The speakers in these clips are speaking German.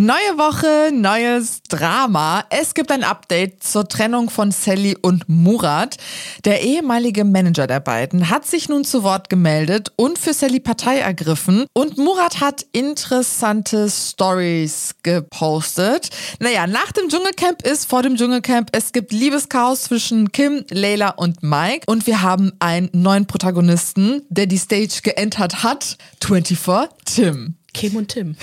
Neue Woche, neues Drama. Es gibt ein Update zur Trennung von Sally und Murat. Der ehemalige Manager der beiden hat sich nun zu Wort gemeldet und für Sally Partei ergriffen. Und Murat hat interessante Stories gepostet. Naja, nach dem Dschungelcamp ist vor dem Dschungelcamp. Es gibt Liebeschaos zwischen Kim, Leila und Mike. Und wir haben einen neuen Protagonisten, der die Stage geentert hat. 24 Tim. Kim und Tim.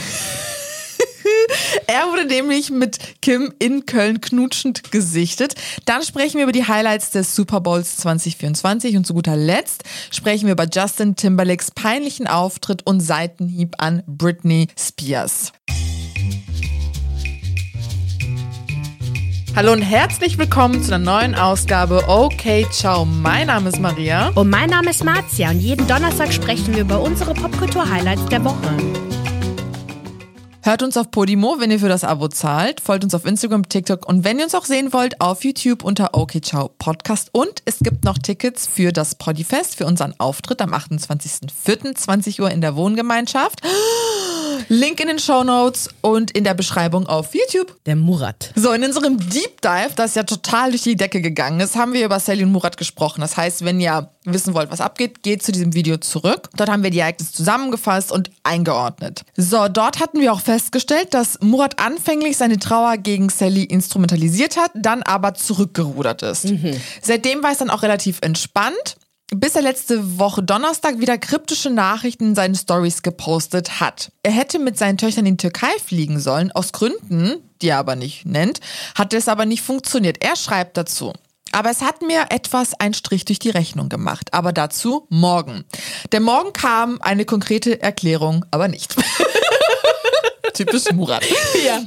Er wurde nämlich mit Kim in Köln knutschend gesichtet. Dann sprechen wir über die Highlights des Super Bowls 2024 und zu guter Letzt sprechen wir über Justin Timberlakes peinlichen Auftritt und Seitenhieb an Britney Spears. Hallo und herzlich willkommen zu einer neuen Ausgabe Okay Ciao. Mein Name ist Maria. Und mein Name ist Marzia und jeden Donnerstag sprechen wir über unsere Popkultur-Highlights der Woche. Hört uns auf Podimo, wenn ihr für das Abo zahlt. Folgt uns auf Instagram, TikTok und wenn ihr uns auch sehen wollt, auf YouTube unter OK Ciao Podcast. Und es gibt noch Tickets für das Podifest, für unseren Auftritt am 28.04.20 Uhr in der Wohngemeinschaft. Link in den Show Notes und in der Beschreibung auf YouTube. Der Murat. So, in unserem Deep Dive, das ja total durch die Decke gegangen ist, haben wir über Sally und Murat gesprochen. Das heißt, wenn ihr wissen wollt, was abgeht, geht zu diesem Video zurück. Dort haben wir die Ereignisse zusammengefasst und eingeordnet. So, dort hatten wir auch festgestellt, dass Murat anfänglich seine Trauer gegen Sally instrumentalisiert hat, dann aber zurückgerudert ist. Mhm. Seitdem war es dann auch relativ entspannt bis er letzte Woche Donnerstag wieder kryptische Nachrichten in seinen Stories gepostet hat. Er hätte mit seinen Töchtern in die Türkei fliegen sollen, aus Gründen, die er aber nicht nennt, hat es aber nicht funktioniert. Er schreibt dazu. Aber es hat mir etwas einen Strich durch die Rechnung gemacht. Aber dazu morgen. Denn morgen kam eine konkrete Erklärung, aber nicht. Typisch Murat. ja.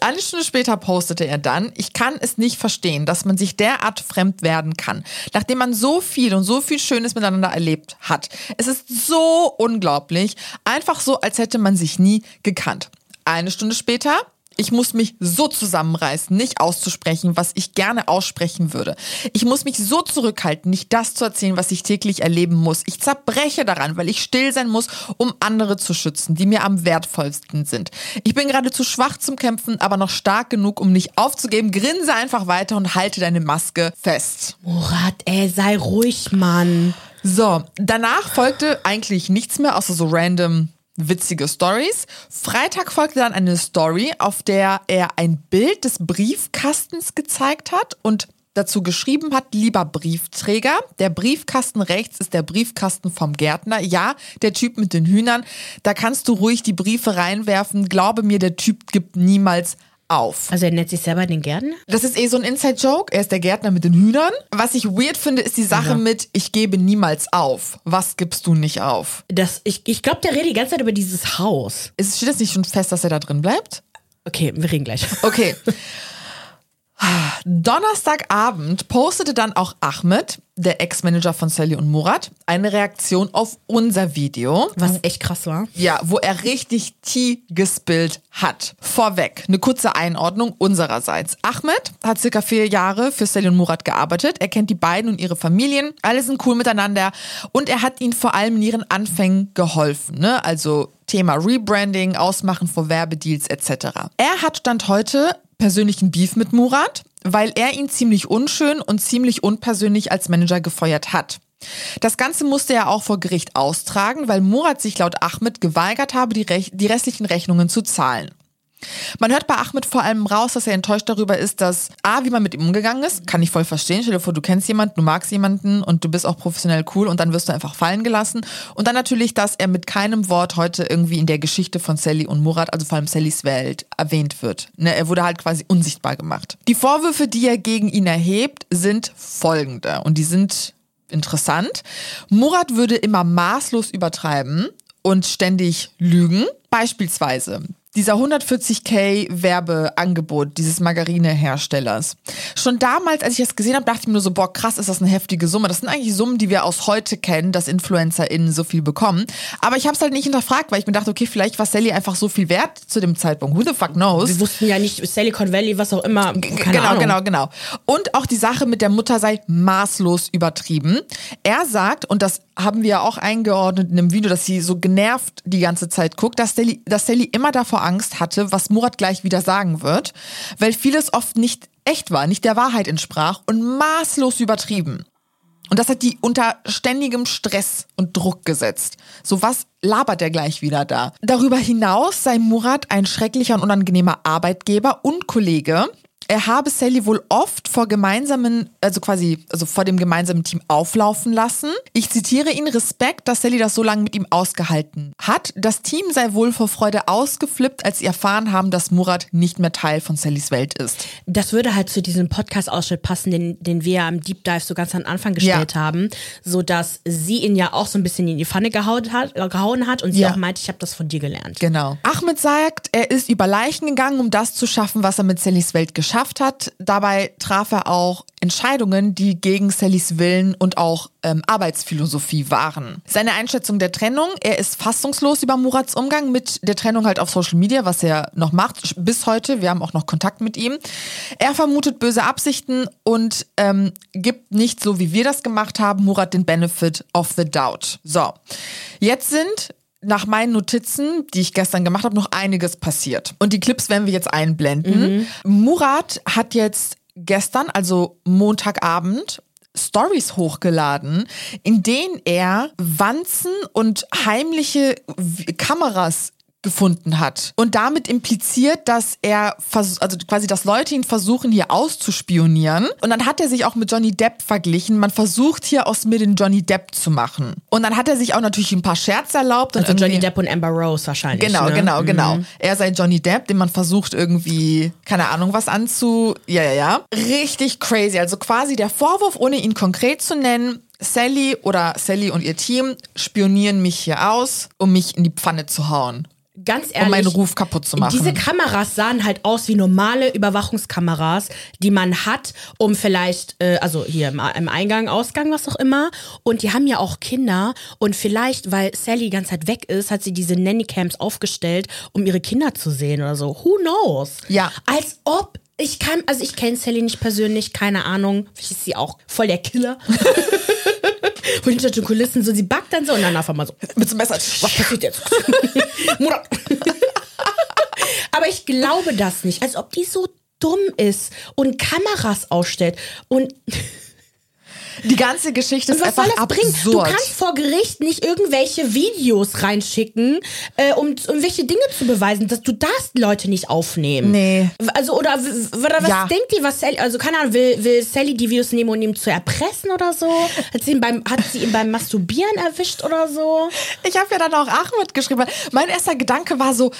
Eine Stunde später postete er dann, ich kann es nicht verstehen, dass man sich derart fremd werden kann, nachdem man so viel und so viel Schönes miteinander erlebt hat. Es ist so unglaublich, einfach so, als hätte man sich nie gekannt. Eine Stunde später ich muss mich so zusammenreißen, nicht auszusprechen, was ich gerne aussprechen würde. Ich muss mich so zurückhalten, nicht das zu erzählen, was ich täglich erleben muss. Ich zerbreche daran, weil ich still sein muss, um andere zu schützen, die mir am wertvollsten sind. Ich bin gerade zu schwach zum Kämpfen, aber noch stark genug, um nicht aufzugeben. Grinse einfach weiter und halte deine Maske fest. Murat, ey, sei ruhig, Mann. So, danach folgte eigentlich nichts mehr, außer so random witzige Stories. Freitag folgte dann eine Story, auf der er ein Bild des Briefkastens gezeigt hat und dazu geschrieben hat, lieber Briefträger, der Briefkasten rechts ist der Briefkasten vom Gärtner. Ja, der Typ mit den Hühnern, da kannst du ruhig die Briefe reinwerfen. Glaube mir, der Typ gibt niemals auf. Also er nennt sich selber den Gärtner? Das ist eh so ein Inside-Joke. Er ist der Gärtner mit den Hühnern. Was ich weird finde, ist die Sache ja. mit, ich gebe niemals auf. Was gibst du nicht auf? Das, ich ich glaube, der redet die ganze Zeit über dieses Haus. Ist, steht das nicht schon fest, dass er da drin bleibt? Okay, wir reden gleich. Okay. Donnerstagabend postete dann auch Ahmed, der Ex-Manager von Sally und Murat, eine Reaktion auf unser Video. Was echt krass war. Ja, wo er richtig Tee gespillt hat. Vorweg, eine kurze Einordnung unsererseits. Ahmed hat circa vier Jahre für Sally und Murat gearbeitet. Er kennt die beiden und ihre Familien. Alle sind cool miteinander. Und er hat ihnen vor allem in ihren Anfängen geholfen. Ne? Also Thema Rebranding, Ausmachen vor Werbedeals etc. Er hat Stand heute persönlichen Beef mit Murat, weil er ihn ziemlich unschön und ziemlich unpersönlich als Manager gefeuert hat. Das Ganze musste er auch vor Gericht austragen, weil Murat sich laut Ahmed geweigert habe, die, Rech die restlichen Rechnungen zu zahlen. Man hört bei Ahmed vor allem raus, dass er enttäuscht darüber ist, dass A, wie man mit ihm umgegangen ist, kann ich voll verstehen. Stell dir vor, du kennst jemanden, du magst jemanden und du bist auch professionell cool und dann wirst du einfach fallen gelassen. Und dann natürlich, dass er mit keinem Wort heute irgendwie in der Geschichte von Sally und Murat, also vor allem Sallys Welt, erwähnt wird. Ne, er wurde halt quasi unsichtbar gemacht. Die Vorwürfe, die er gegen ihn erhebt, sind folgende und die sind interessant. Murat würde immer maßlos übertreiben und ständig lügen. Beispielsweise, dieser 140k Werbeangebot dieses Margarineherstellers. Schon damals, als ich das gesehen habe, dachte ich mir nur so, boah, krass, ist das eine heftige Summe. Das sind eigentlich Summen, die wir aus heute kennen, dass InfluencerInnen so viel bekommen. Aber ich habe es halt nicht hinterfragt, weil ich mir dachte, okay, vielleicht war Sally einfach so viel wert zu dem Zeitpunkt. Who the fuck knows? Wir wussten ja nicht, Silicon Valley, was auch immer. Keine genau, Ahnung. genau, genau. Und auch die Sache mit der Mutter sei maßlos übertrieben. Er sagt, und das haben wir auch eingeordnet in einem Video, dass sie so genervt die ganze Zeit guckt, dass Sally, dass Sally immer davor Angst hatte, was Murat gleich wieder sagen wird, weil vieles oft nicht echt war, nicht der Wahrheit entsprach und maßlos übertrieben. Und das hat die unter ständigem Stress und Druck gesetzt. So was labert er gleich wieder da. Darüber hinaus sei Murat ein schrecklicher und unangenehmer Arbeitgeber und Kollege er habe Sally wohl oft vor gemeinsamen, also quasi, also vor dem gemeinsamen Team auflaufen lassen. Ich zitiere ihn, Respekt, dass Sally das so lange mit ihm ausgehalten hat. Das Team sei wohl vor Freude ausgeflippt, als sie erfahren haben, dass Murat nicht mehr Teil von Sallys Welt ist. Das würde halt zu diesem Podcast-Ausschnitt passen, den, den wir am Deep Dive so ganz am Anfang gestellt ja. haben, so dass sie ihn ja auch so ein bisschen in die Pfanne gehauen hat, äh, gehauen hat und sie ja. auch meinte, ich habe das von dir gelernt. Genau. Ahmed sagt, er ist über Leichen gegangen, um das zu schaffen, was er mit Sallys Welt geschafft geschafft hat. Dabei traf er auch Entscheidungen, die gegen Sallys Willen und auch ähm, Arbeitsphilosophie waren. Seine Einschätzung der Trennung, er ist fassungslos über Murats Umgang mit der Trennung halt auf Social Media, was er noch macht bis heute. Wir haben auch noch Kontakt mit ihm. Er vermutet böse Absichten und ähm, gibt nicht so, wie wir das gemacht haben, Murat den Benefit of the Doubt. So, jetzt sind nach meinen Notizen, die ich gestern gemacht habe, noch einiges passiert. Und die Clips werden wir jetzt einblenden. Mhm. Murat hat jetzt gestern, also Montagabend, Stories hochgeladen, in denen er Wanzen und heimliche Kameras gefunden hat und damit impliziert, dass er also quasi, dass Leute ihn versuchen hier auszuspionieren und dann hat er sich auch mit Johnny Depp verglichen. Man versucht hier aus mir den Johnny Depp zu machen und dann hat er sich auch natürlich ein paar Scherze erlaubt. Also Johnny Depp und Amber Rose wahrscheinlich. Genau, ne? genau, genau. Mhm. Er sei Johnny Depp, den man versucht irgendwie keine Ahnung was anzu. Ja, ja, ja. Richtig crazy. Also quasi der Vorwurf, ohne ihn konkret zu nennen, Sally oder Sally und ihr Team spionieren mich hier aus, um mich in die Pfanne zu hauen ganz ehrlich, um meinen Ruf kaputt zu machen. Diese Kameras sahen halt aus wie normale Überwachungskameras, die man hat, um vielleicht, äh, also hier im, im, Eingang, Ausgang, was auch immer. Und die haben ja auch Kinder. Und vielleicht, weil Sally die ganze Zeit weg ist, hat sie diese Nannycams aufgestellt, um ihre Kinder zu sehen oder so. Who knows? Ja. Als ob ich kann, also ich kenne Sally nicht persönlich, keine Ahnung. Vielleicht ist sie auch voll der Killer. Von hinter den Kulissen so, sie backt dann so und dann einfach mal so. Mit so Messer. Was passiert jetzt? Mutter. Aber ich glaube das nicht. Als ob die so dumm ist und Kameras ausstellt und die ganze Geschichte ist einfach absurd. Bringen? Du kannst vor Gericht nicht irgendwelche Videos reinschicken, äh, um irgendwelche Dinge zu beweisen, dass du darfst Leute nicht aufnehmen. Nee. Also oder, oder was ja. denkt die, was Sally, also keine Ahnung, will, will Sally die Videos nehmen und ihm zu erpressen oder so? Hat sie ihn beim, hat sie ihn beim Masturbieren erwischt oder so? Ich habe ja dann auch Ahmed geschrieben. Mein erster Gedanke war so,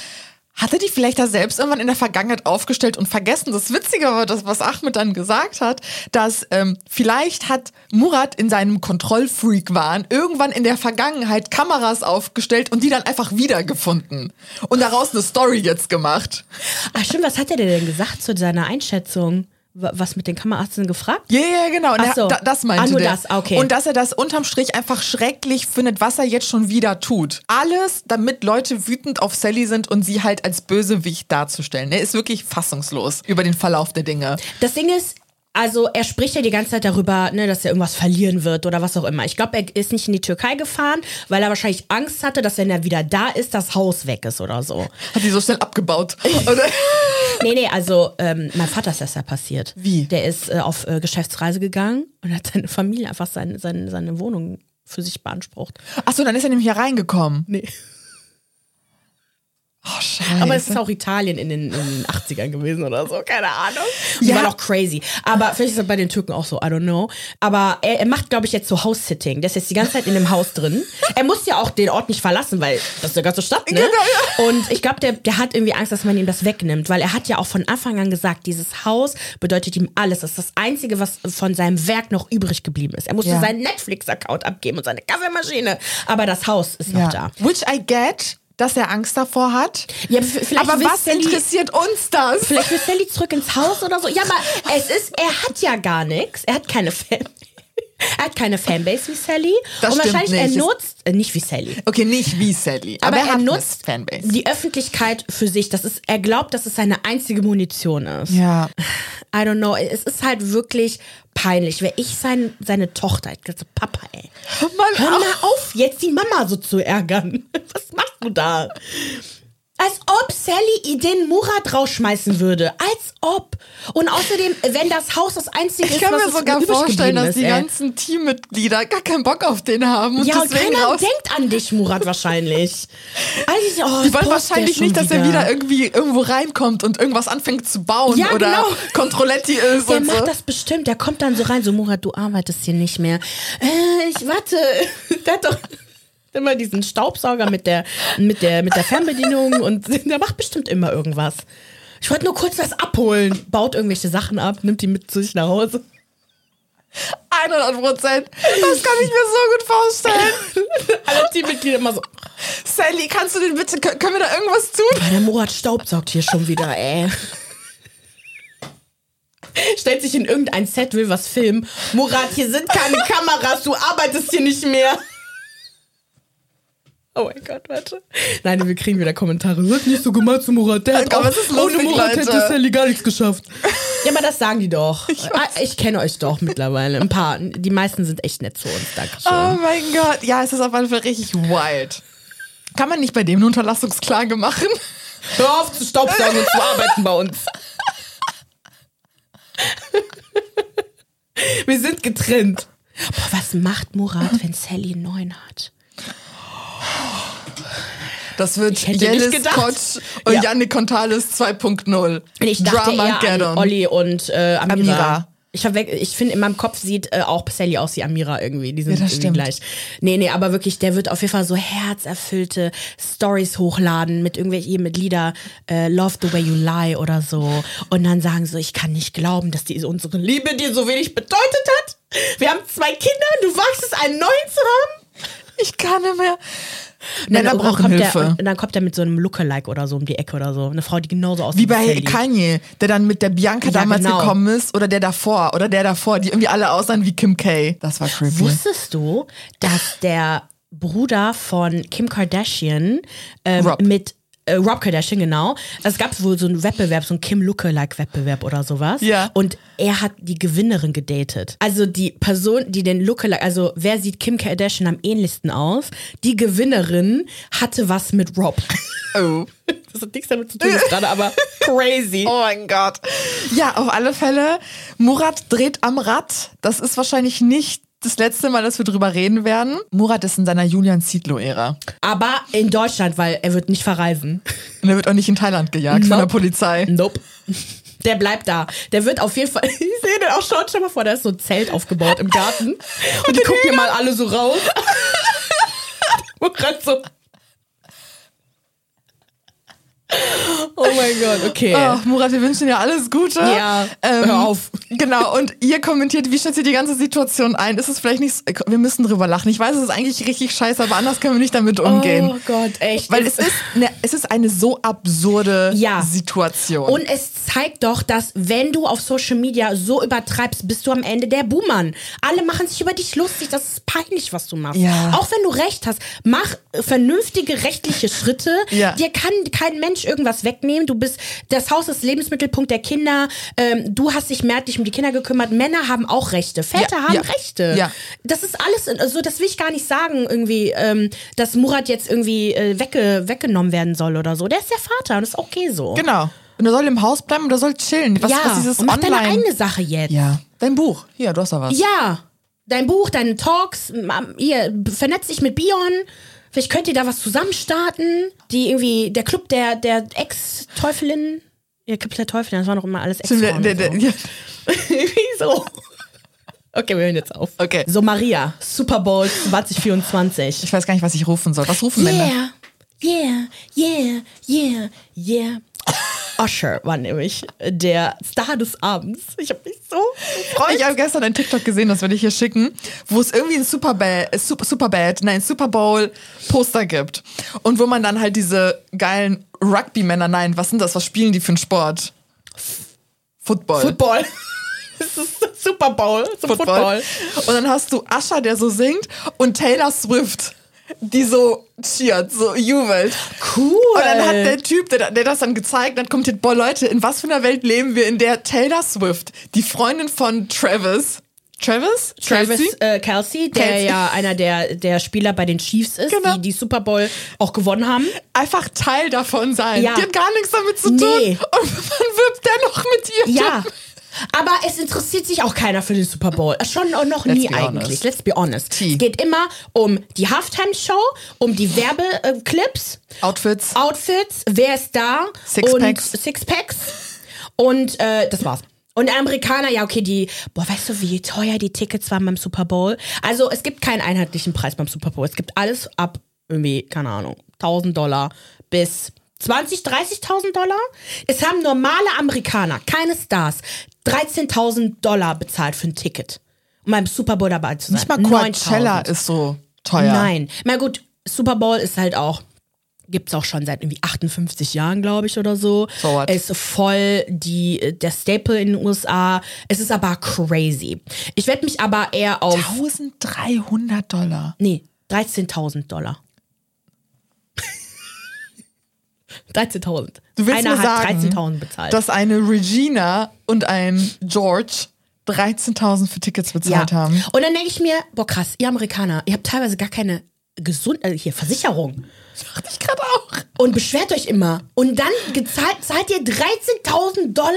hatte die vielleicht da selbst irgendwann in der Vergangenheit aufgestellt und vergessen? Das Witzige war das, was Ahmed dann gesagt hat, dass ähm, vielleicht hat Murat in seinem Kontrollfreak-Wahn irgendwann in der Vergangenheit Kameras aufgestellt und die dann einfach wiedergefunden und daraus eine Story jetzt gemacht. Ach stimmt, was hat er denn gesagt zu seiner Einschätzung? Was mit den Kameraärzten gefragt? Ja, yeah, genau. Ach so. Das meinte ah, nur der. das, okay. Und dass er das unterm Strich einfach schrecklich findet, was er jetzt schon wieder tut. Alles, damit Leute wütend auf Sally sind und sie halt als Bösewicht darzustellen. Er ist wirklich fassungslos über den Verlauf der Dinge. Das Ding ist, also er spricht ja die ganze Zeit darüber, ne, dass er irgendwas verlieren wird oder was auch immer. Ich glaube, er ist nicht in die Türkei gefahren, weil er wahrscheinlich Angst hatte, dass wenn er wieder da ist, das Haus weg ist oder so. Hat die so schnell abgebaut? Oder? nee, nee, also ähm, mein Vater ist das ja passiert. Wie? Der ist äh, auf äh, Geschäftsreise gegangen und hat seine Familie einfach seine, seine, seine Wohnung für sich beansprucht. Achso, dann ist er nämlich hier reingekommen. Nee. Oh, scheiße. Aber es ist auch Italien in den, in den 80ern gewesen oder so, keine Ahnung. Ja. War noch crazy. Aber vielleicht ist das bei den Türken auch so, I don't know. Aber er, er macht, glaube ich, jetzt so House-Sitting. Der ist jetzt die ganze Zeit in dem Haus drin. Er muss ja auch den Ort nicht verlassen, weil das ist eine ganze Stadt, ne? Genau, ja. Und ich glaube, der, der hat irgendwie Angst, dass man ihm das wegnimmt, weil er hat ja auch von Anfang an gesagt, dieses Haus bedeutet ihm alles. Das ist das Einzige, was von seinem Werk noch übrig geblieben ist. Er musste ja. seinen Netflix-Account abgeben und seine Kaffeemaschine. Aber das Haus ist noch da. Which I get dass er Angst davor hat. Ja, aber was Sally, interessiert uns das? Vielleicht will Sally zurück ins Haus oder so. Ja, aber es ist, er hat ja gar nichts. Er hat keine Family. Er hat keine Fanbase wie Sally. Das und wahrscheinlich nicht. er nutzt, äh, nicht wie Sally. Okay, nicht wie Sally. Aber, Aber, er, er, nutzt Fanbase. die Öffentlichkeit für sich. Das ist, er glaubt, dass es seine einzige Munition ist. Ja. I don't know. Es ist halt wirklich peinlich. Wäre ich sein, seine Tochter, ich dachte, Papa, ey. Hör auch- mal auf, jetzt die Mama so zu ärgern. Was machst du da? Als ob Sally den Murat rausschmeißen würde. Als ob. Und außerdem, wenn das Haus das einzige Ich ist, kann was mir sogar vorstellen, dass ist, die ey. ganzen Teammitglieder gar keinen Bock auf den haben und Ja, und keiner raus. denkt an dich, Murat, wahrscheinlich. Also, oh, Die wollen wahrscheinlich nicht, dass er wieder irgendwie irgendwo reinkommt und irgendwas anfängt zu bauen Ja, oder genau. Controletti ist Der macht so. das bestimmt. Der kommt dann so rein, so Murat, du arbeitest hier nicht mehr. Äh, ich warte. Der hat doch immer diesen Staubsauger mit der, mit der, mit der Fernbedienung und der macht bestimmt immer irgendwas. Ich wollte nur kurz was abholen. Baut irgendwelche Sachen ab, nimmt die mit zu sich nach Hause. 100 Prozent. Das kann ich mir so gut vorstellen. Alle Teammitglieder immer so. Sally, kannst du den bitte, kö- können wir da irgendwas tun? "Ah, Der Murat staubsaugt hier schon wieder, ey. Stellt sich in irgendein Set, will was filmen. Murat, hier sind keine Kameras, du arbeitest hier nicht mehr. Oh mein Gott, warte. Nein, wir kriegen wieder Kommentare. Seid nicht so gemein zu Murat. Der hat Aber auch, es ist ohne lustig, Murat hätte Sally gar nichts geschafft. Ja, aber das sagen die doch. Ich, ich kenne euch doch mittlerweile. Ein paar. Die meisten sind echt nett zu uns. Dankeschön. Oh mein Gott. Ja, es ist auf jeden Fall richtig wild. Kann man nicht bei dem eine Unterlassungsklage machen? Hör auf zu staubsaugen und zu arbeiten bei uns. Wir sind getrennt. Boah, was macht Murat, wenn Sally neuen hat? Das wird Jellis. Kotsch und Ja. Yannick Contales 2.0. Ich dachte eher an. Olli und äh, Amira. Amira. Ich, ich finde, in meinem Kopf sieht äh, auch Sally aus wie Amira irgendwie. Die sind Ja, das irgendwie stimmt. gleich. Nee, nee, aber wirklich, der wird auf jeden Fall so herzerfüllte Stories hochladen mit irgendwelchen mit Lieder äh, Love the Way You Lie oder so. Und dann sagen so, ich kann nicht glauben, dass die unsere Liebe dir so wenig bedeutet hat. Wir haben zwei Kinder, du wagst es, einen neuen zu haben. Ich kann nicht mehr. Männer dann, brauchen kommt Hilfe. Der, und dann kommt er mit so einem Lookalike oder so um die Ecke oder so. Eine Frau, die genauso aussieht Wie bei Sally. Kanye, der dann mit der Bianca Ja, damals genau. gekommen ist oder der davor oder der davor, die irgendwie alle aussahen wie Kim K. Das war creepy. Wusstest du, dass der Bruder von Kim Kardashian ähm, mit äh, Rob Kardashian, genau. Es gab wohl so einen Wettbewerb, so einen Kim Lookalike-Wettbewerb oder sowas. Ja. Und er hat die Gewinnerin gedatet. Also die Person, die den Lookalike, also wer sieht Kim Kardashian am ähnlichsten aus? Die Gewinnerin hatte was mit Rob. Oh. Das hat nichts damit zu tun gerade, aber crazy. Oh mein Gott. Ja, auf alle Fälle, Murat dreht am Rad. Das ist wahrscheinlich nicht das letzte Mal, dass wir drüber reden werden. Murat ist in seiner Julian Zietlow-Ära. Aber in Deutschland, weil er wird nicht verreisen. Und er wird auch nicht in Thailand gejagt von Nope. der Polizei. Nope. Der bleibt da. Der wird auf jeden Fall. Ich sehe den auch schon. Stell mal vor, da ist so ein Zelt aufgebaut im Garten. Und die gucken mal alle so raus. Grad so. Oh mein Gott, okay. Oh, Murat, wir wünschen dir alles Gute. Ja, hör auf. Genau, und ihr kommentiert, wie schätzt ihr die ganze Situation ein? Ist es vielleicht nicht, wir müssen drüber lachen. Ich weiß, es ist eigentlich richtig scheiße, aber anders können wir nicht damit umgehen. Oh Gott, echt. Weil es ist, ne, es ist eine so absurde Ja. Situation. Und es zeigt doch, dass wenn du auf Social Media so übertreibst, bist du am Ende der Buhmann. Alle machen sich über dich lustig. Das ist peinlich, was du machst. Ja. Auch wenn du recht hast, mach vernünftige rechtliche Schritte. Ja. Dir kann kein Mensch irgendwas wegnehmen. Du bist, das Haus ist Lebensmittelpunkt der Kinder. Ähm, du hast dich mehrheitlich um die Kinder gekümmert. Männer haben auch Rechte. Väter Ja, haben ja. Rechte. Ja. Das ist alles, also das will ich gar nicht sagen, irgendwie, ähm, dass Murat jetzt irgendwie äh, wegge weggenommen werden soll oder so. Der ist der Vater und das ist okay so. genau. Und er soll im Haus bleiben und er soll chillen. Was, ja, was dieses und mach deine Online. eigene Sache jetzt. ja. Dein Buch. Hier, du hast da was. Ja, dein Buch, deine Talks, ihr vernetzt dich mit Bion. Vielleicht könnt ihr da was zusammen starten. Die irgendwie, der Club der, der Ex-Teufelinnen. Ja, Club der Teufelinnen, das waren doch immer alles ex Der, der, der, ja. Wieso? Okay, wir hören jetzt auf. Okay. So, Maria, Super Bowl 2024. Ich weiß gar nicht, was ich rufen soll. Was rufen Männer? Yeah, yeah, yeah, yeah, yeah. Usher war nämlich der Star des Abends. Ich habe mich so gefreut. Ich habe gestern ein TikTok gesehen, das werde ich hier schicken, wo es irgendwie ein Superbad, Super, Superbad, nein, Super Bowl Poster gibt. Und wo man dann halt diese geilen Rugby-Männer, nein, was sind das? Was spielen die für einen Sport? Football. Football. Super Bowl zum Football. Und dann hast du Usher, der so singt und Taylor Swift, die so cheert, so jubelt. Cool. Und dann hat der Typ, der, der das dann gezeigt hat, kommentiert, boah Leute, in was für einer Welt leben wir, in der Taylor Swift, die Freundin von Travis, Travis? Travis Kelsey? äh, Kelsey, der Kelsey. ja einer der, der Spieler bei den Chiefs ist, Genau. die die Super Bowl auch gewonnen haben. einfach Teil davon sein. Ja. Die hat gar nichts damit zu tun. Nee. Und man wirbt der noch mit ihr. Ja. Aber es interessiert sich auch keiner für den Super Bowl. Schon auch noch Let's nie eigentlich. honest. Let's be honest. T. Es geht immer um die Halftime-Show, um die Werbeclips, Outfits. Outfits, wer ist da Sixpacks. und Sixpacks. Und äh, das war's. Und Amerikaner, ja, okay, die, boah, weißt du, wie teuer die Tickets waren beim Super Bowl? Also, es gibt keinen einheitlichen Preis beim Super Bowl. Es gibt alles ab irgendwie, keine Ahnung, 1000 Dollar bis 20, 30.000 Dollar. Es haben normale Amerikaner, keine Stars, 13.000 Dollar bezahlt für ein Ticket, um beim Super Bowl dabei zu sein. Nicht mal Coachella 9.000. ist so teuer. Nein. Na gut, Super Bowl ist halt auch, gibt's auch schon seit irgendwie 58 Jahren, glaube ich, oder so. So what? Ist voll die, der Staple in den USA. Es ist aber crazy. Ich werde mich aber eher auf, 1300 Dollar. nee, 13.000 Dollar. 13.000. Du willst Einer mir sagen, 13.000 bezahlt. dass eine Regina und ein George 13.000 für Tickets bezahlt haben. Und dann denke ich mir, boah krass, ihr Amerikaner, ihr habt teilweise gar keine Gesund äh, hier Versicherung Dachte ich gerade auch. und beschwert euch immer. Und dann gezahlt, zahlt ihr 13.000 Dollar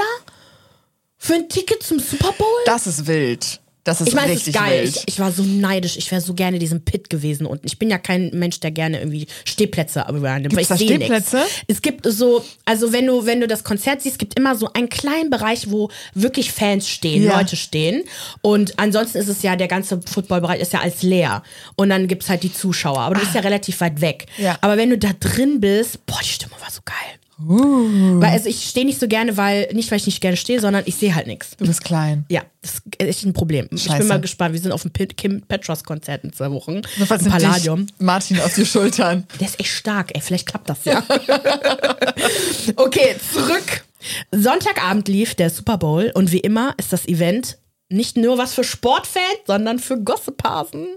für ein Ticket zum Super Bowl? Das ist wild. Das ist ich meine, es richtig ist geil. wild. Ich, ich war so neidisch. Ich wäre so gerne in diesem Pit gewesen unten. Ich bin ja kein Mensch, der gerne irgendwie Stehplätze übernimmt. weil ich da Stehplätze? nix. Es gibt so, also wenn du, wenn du das Konzert siehst, es gibt immer so einen kleinen Bereich, wo wirklich Fans stehen, Ja. Leute stehen. Und ansonsten ist es ja, der ganze Footballbereich ist ja als leer. Und dann gibt's halt die Zuschauer. Aber du bist ja relativ weit weg. Ah. Ja. Aber wenn du da drin bist, boah, die Stimmung war so geil. Uh. Weil also ich stehe nicht so gerne, weil, nicht weil ich nicht gerne stehe, sondern ich sehe halt nichts. Du bist klein. Ja, das ist echt ein Problem. Ich Scheiße. bin mal gespannt. Wir sind auf dem Kim Petras Konzert in zwei Wochen. Jedenfalls Im Palladium. Martin auf die Schultern. Der ist echt stark, ey. Vielleicht klappt das ja. okay, zurück. Sonntagabend lief der Super Bowl und wie immer ist das Event nicht nur was für Sportfans, sondern für Gossiphasen.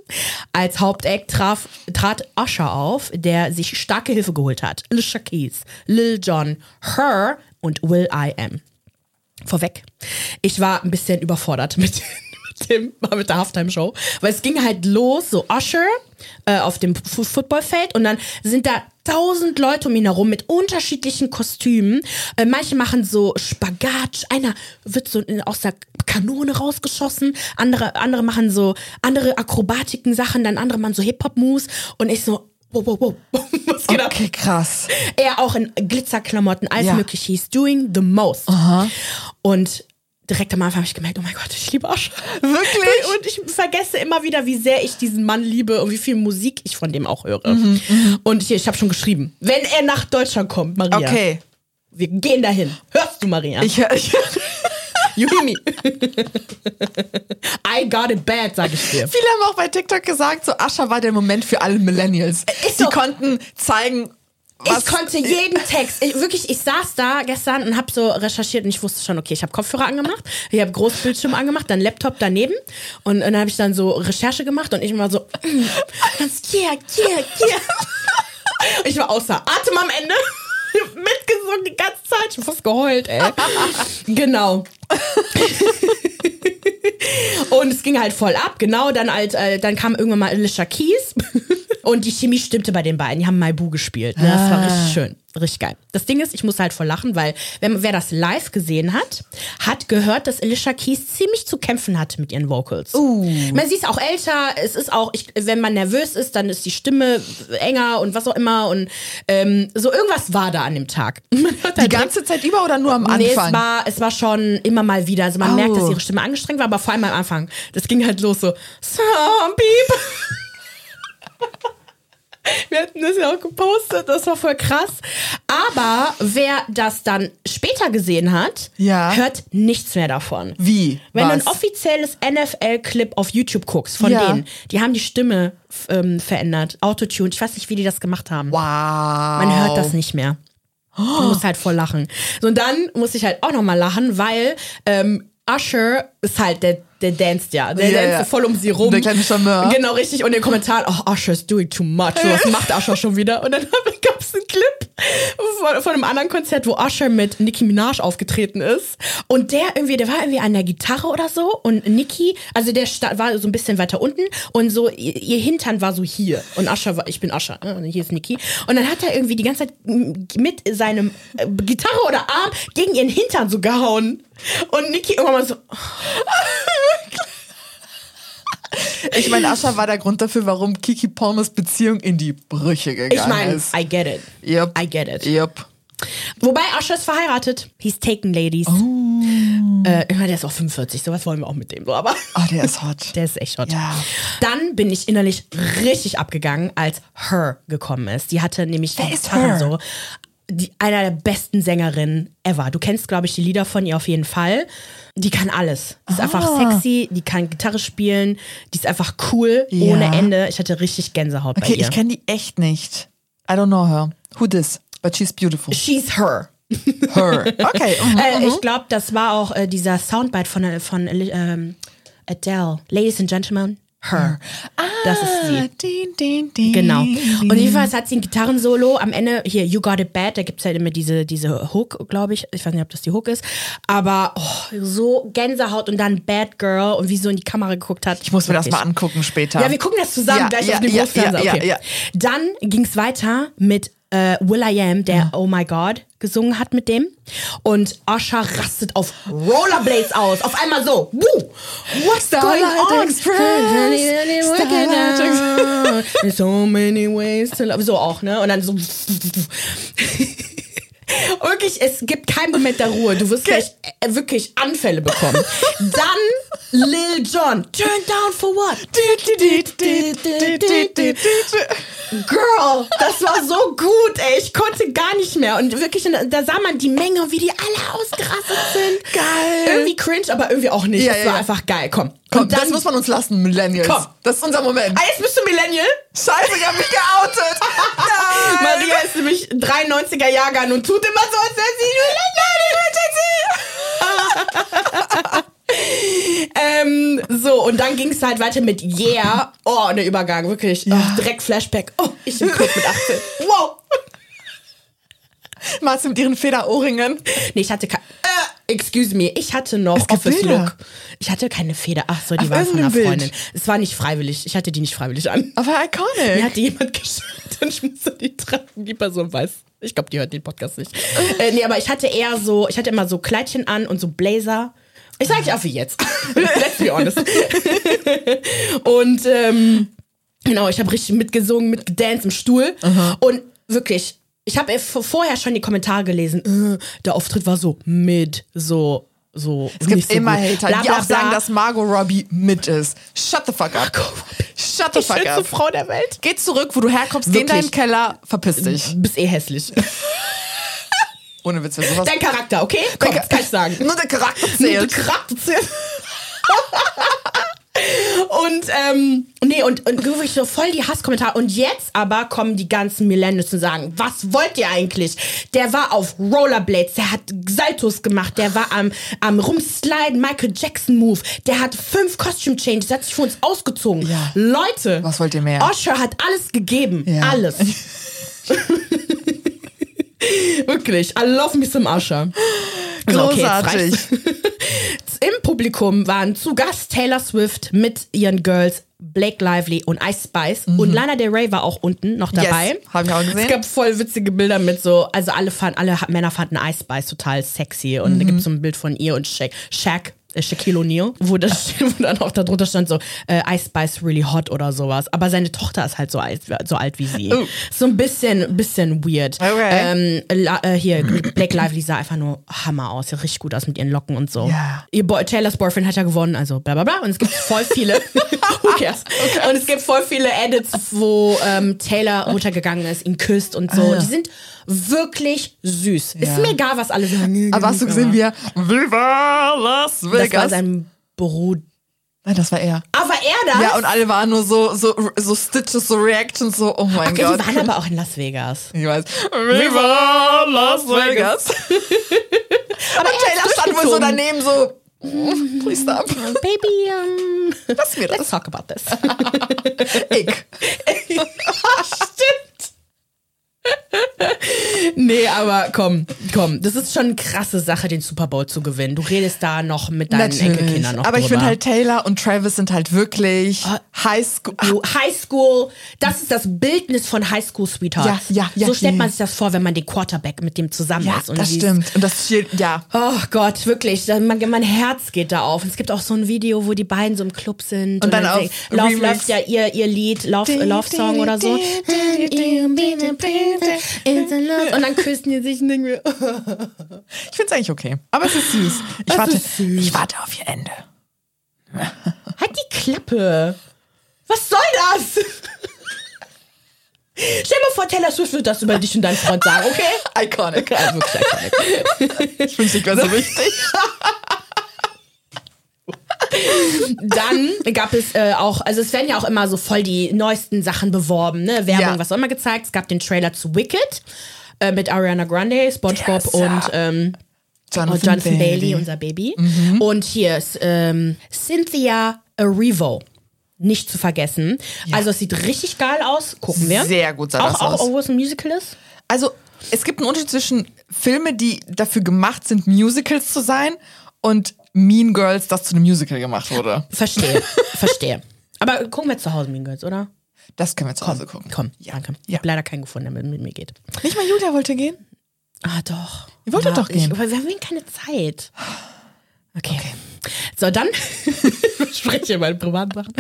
Als Hauptact traf, trat Usher auf, der sich starke Hilfe geholt hat. Alicia Keys, Lil Jon, Her und Will I Am. Vorweg, ich war ein bisschen überfordert mit, mit, dem, mit der Halftime-Show, weil es ging halt los, so Usher äh, auf dem Fu- Footballfeld und dann sind da tausend Leute um ihn herum mit unterschiedlichen Kostümen. Äh, manche machen so Spagat, einer wird so aus der Kanone rausgeschossen, andere, andere machen so andere Akrobatiken-Sachen, dann andere machen so Hip-Hop-Moves und ich so, wow, wow, wow, was geht ab? Okay, krass. Er auch in Glitzerklamotten, alles Ja. möglich. He's doing the most. Und direkt am Anfang habe ich gemerkt, oh mein Gott, ich liebe Usher. Wirklich? Und ich vergesse immer wieder, wie sehr ich diesen Mann liebe und wie viel Musik ich von dem auch höre. Und hier, ich habe schon geschrieben, wenn er nach Deutschland kommt, Maria, Okay. wir gehen dahin. Hörst du, Maria? Ich, ich, you hear me? I got it bad, sag ich dir. viele haben auch bei TikTok gesagt, so Ascha war der Moment für alle Millennials. Ist so. Die konnten zeigen, was ich konnte jeden Text, ich, wirklich, ich saß da gestern und habe so recherchiert und ich wusste schon, okay, ich habe Kopfhörer angemacht, ich habe Großbildschirm angemacht, dann Laptop daneben und, und dann habe ich dann so Recherche gemacht und ich war so, ganz yeah, yeah, yeah. Ich war außer Atem am Ende. Mitgesungen die ganze Zeit. Ich hab fast geheult, ey. genau. Und es ging halt voll ab, genau. Dann, halt, äh, dann kam irgendwann mal Alicia Keys und die Chemie stimmte bei den beiden. Die haben Maibu gespielt. Ne? Das war richtig schön, richtig geil. Das Ding ist, ich muss halt voll lachen, weil wenn, wer das live gesehen hat, hat gehört, dass Alicia Keys ziemlich zu kämpfen hatte mit ihren Vocals. Man sieht es auch älter. Es ist auch, ich, wenn man nervös ist, dann ist die Stimme enger und was auch immer. Und ähm, so irgendwas war da an dem Tag. Die ganze Zeit über oder nur am Nee, es Anfang? war, es war schon immer mal wieder. Also man Au. merkt, dass ihre Stimme angestrengt war, aber vor allem am Anfang. Das ging halt los so, some people. Wir hatten das ja auch gepostet, das war voll krass. Aber wer das dann später gesehen hat, Ja. hört nichts mehr davon. Wie? Wenn du Was? ein offizielles NFL-Clip auf YouTube guckst von Ja. denen, die haben die Stimme ähm, verändert, Autotune. Ich weiß nicht, wie die das gemacht haben. Wow. Man hört das nicht mehr. Man muss halt voll lachen. So, und dann muss ich halt auch nochmal lachen, weil ähm, Usher ist halt der, der danst ja. Der Ja, danst voll um sie rum. Der kleine Charmeur. Genau, richtig. Und in den Kommentaren, oh, Usher is doing too much. So, was macht Usher schon wieder? Und dann gab es einen Clip von, von einem anderen Konzert, wo Usher mit Nicki Minaj aufgetreten ist. Und der irgendwie, der war irgendwie an der Gitarre oder so. Und Nicki, also der war so ein bisschen weiter unten. Und so, ihr, Hintern war so hier. Und Usher war, ich bin Usher. ne? Und hier ist Nicki. Und dann hat er irgendwie die ganze Zeit mit seinem äh, Gitarre oder Arm gegen ihren Hintern so gehauen. Und Nicki irgendwann mal so, Ich meine, Ascha war der Grund dafür, warum Kiki Palmers Beziehung in die Brüche gegangen ich meine, ist. I get it. Yep. I get it. Yep. Wobei Usher ist verheiratet. He's taken ladies. Oh. Äh, ich meine, der ist auch 45, sowas wollen wir auch mit dem. So, aber Oh, der ist hot. der ist echt hot. Ja. Dann bin ich innerlich richtig abgegangen, als Her gekommen ist. Die hatte nämlich Wer ist Her? so. Die, einer der besten Sängerinnen ever. Du kennst, glaube ich, die Lieder von ihr auf jeden Fall. Die kann alles. Die ist einfach Ah. sexy, die kann Gitarre spielen, die ist einfach cool, Ja. ohne Ende. Ich hatte richtig Gänsehaut bei Okay, ihr. ich kenne die echt nicht. I don't know her. Who this? But she's beautiful. She's her. Her. Okay. mhm, Äh, mhm. ich glaube, das war auch äh, dieser Soundbite von, äh, von ähm, Adele. Ladies and Gentlemen, her. Das ist sie. Ah, din, din, din, Genau. Und jedenfalls hat sie ein Gitarrensolo am Ende, hier, You Got It Bad, da gibt es halt immer diese, diese Hook, glaube ich. Ich weiß nicht, ob das die Hook ist. Aber oh, so Gänsehaut und dann Bad Girl und wie sie so in die Kamera geguckt hat. Ich muss mir das Wirklich. mal angucken später. Ja, wir gucken das zusammen Ja, gleich ja, auf dem ja, Großfernseher. ja, Okay. Dann ging es weiter mit äh, Will I Am, der Oh My God gesungen hat mit dem. Und Usher rastet auf Rollerblades aus. Auf einmal so. Woo! What's Starlight going on? Express. Starlight so many ways to love. So auch, ne? Und dann so. Wirklich, es gibt keinen Moment der Ruhe. Du wirst gleich äh, wirklich Anfälle bekommen. Dann Lil Jon. Turn down for what? Girl, das war so gut, ey. Ich konnte gar nicht mehr. Und wirklich, da sah man die Menge, wie die alle ausgerastet sind. Geil. Irgendwie cringe, aber irgendwie auch nicht. Ja, das ja, war ja. einfach geil. Komm. Komm, Und dann, das muss man uns lassen, Millennials. Komm. Das ist unser Moment. Ah, jetzt bist du Millennial? Scheiße, ich hab mich geoutet. Maria ist nämlich 93er Jahrgang und tut immer so, als wäre sie ähm, so, und dann ging es halt weiter mit Yeah. Oh, der Übergang, wirklich. Oh, direkt Flashback. Oh, ich im Club mit 18. Wow. Malst du mit ihren Federohrringen? Nee, ich hatte kein. Äh, excuse me, ich hatte noch Office Bilder. Look. Ich hatte keine Feder. Ach so, die Auf waren von einer Freundin. Es war nicht freiwillig. Ich hatte die nicht freiwillig an. Aber Mir iconic. hat die jemand geschickt und ich musste die tragen. Die Person weiß. Ich glaube, die hört den Podcast nicht. äh, nee, aber ich hatte eher so, ich hatte immer so Kleidchen an und so Blazer. Ich sage auch wie jetzt. Let's be honest. und ähm, genau, ich habe richtig mitgesungen, mitgedanced im Stuhl. Und wirklich, ich habe vorher schon die Kommentare gelesen. Äh, der Auftritt war so mid, so so. Es gibt immer Hater, die auch sagen, dass Margot Robbie mit ist. Shut the fuck up. Shut the die fuck schönste up. Frau der Welt. Geh zurück, wo du herkommst, geh in deinen Keller, verpiss dich. Du bist eh hässlich. Ohne Witz, sowas. Dein Charakter, okay? Komm, das kann ich sagen. Nur der Charakter Nur zählt. der Charakter zählt. Und, ähm, nee, und, und wirklich so voll die Hasskommentare. Und jetzt aber kommen die ganzen Millennials und sagen, was wollt ihr eigentlich? Der war auf Rollerblades, der hat Saltos gemacht, der war am, am Rumsliden, Michael Jackson Move, der hat fünf Costume Changes, der hat sich für uns ausgezogen. Ja. Leute, Was wollt ihr mehr? Usher hat alles gegeben. Ja. Alles. Wirklich, I love me some Usher. So, okay, jetzt Großartig. reicht's. Im Publikum waren zu Gast Taylor Swift mit ihren Girls Blake Lively und Ice Spice. Und Lana Del Rey war auch unten noch dabei. Yes, hab ich auch gesehen. Es gab voll witzige Bilder mit so, also alle fanden, alle Männer fanden Ice Spice total sexy. Und da gibt es so ein Bild von ihr und Shaq, Shaq äh, Shaquille O'Neal, wo, das, wo dann auch darunter stand so, äh, Ice Spice really hot oder sowas. Aber seine Tochter ist halt so alt, so alt wie sie. Oh. So ein bisschen, bisschen weird. Okay. Ähm, la, äh, hier, Blake Lively sah einfach nur Hammer aus. Sieht richtig gut aus mit ihren Locken und so. Ja. Ihr Boy, Taylors Boyfriend hat ja gewonnen, also bla bla bla. Und es gibt voll viele. Who cares? Und es gibt voll viele Edits, wo ähm, Taylor runtergegangen ist, ihn küsst und so. Ah. Die sind wirklich süß. Ja. Ist mir egal, was alle sagen. Aber hast du gesehen, wie er Viva Las Das war Vegas? sein Bruder. Nein, das war er. Aber er das? Ja, und alle waren nur so, so, so Stitches, so Reactions, so, oh mein okay, Gott. die waren aber auch in Las Vegas. Ich weiß. Viva Las Vegas. Aber Und Taylor stand wohl so daneben so, Please stop. Baby, um, Lass mir let's das. talk about this. Ich. Stimmt. Nee, aber komm, komm, das ist schon eine krasse Sache, den Super Bowl zu gewinnen. Du redest da noch mit deinen Natürlich. Enkelkindern noch Aber ich drüber. finde halt Taylor und Travis sind halt wirklich Highschool. Du, Highschool, das ist das Bildnis von Highschool Sweethearts. Ja, ja, ja, So stellt man sich das vor, wenn man den Quarterback mit dem zusammen Ja, ist. Und das stimmt. Und das steht, ja. Oh Gott, wirklich. Mein, mein Herz geht da auf. Und es gibt auch so ein Video, wo die beiden so im Club sind. Und dann auf singen- Lauf, Remix. läuft ja ihr, ihr Lied, Love, Love Song oder so. Und dann küssen die sich und denken wir, Ich finde es eigentlich okay. Aber es ist süß. Ich Es warte, süß. ich warte auf ihr Ende. halt die Klappe. Was soll das? Stell dir mal vor, Taylor Swift wird das über dich und deinen Freund sagen, okay? Iconic. Also iconic. Ich wünschte, ich wäre so wichtig. Dann gab es äh, auch, also es werden ja auch immer so voll die neuesten Sachen beworben, ne? Werbung, Ja. was auch immer gezeigt. Es gab den Trailer zu Wicked äh, mit Ariana Grande, SpongeBob Yes, und, ja. ähm, Jonathan, Jonathan Bailey. unser Baby. Und hier ist ähm, Cynthia Erivo. Nicht zu vergessen. Also es sieht richtig geil aus. Gucken wir. Sehr gut sah auch, das auch, aus. Obwohl es ein Musical ist. Also, es gibt einen Unterschied zwischen Filme, die dafür gemacht sind, Musicals zu sein, und Mean Girls, das zu einem Musical gemacht wurde. Verstehe, verstehe. Aber gucken wir zu Hause, Mean Girls, oder? Das können wir zu Hause gucken. Komm, Ja. danke. Ich Ja. habe leider keinen gefunden, der mit, mir geht. Nicht mal Julia wollte gehen. Ah, doch. Ihr wolltet doch gehen. Ich, aber wir haben keine Zeit. Okay. So, dann ich spreche über meine Privatsachen.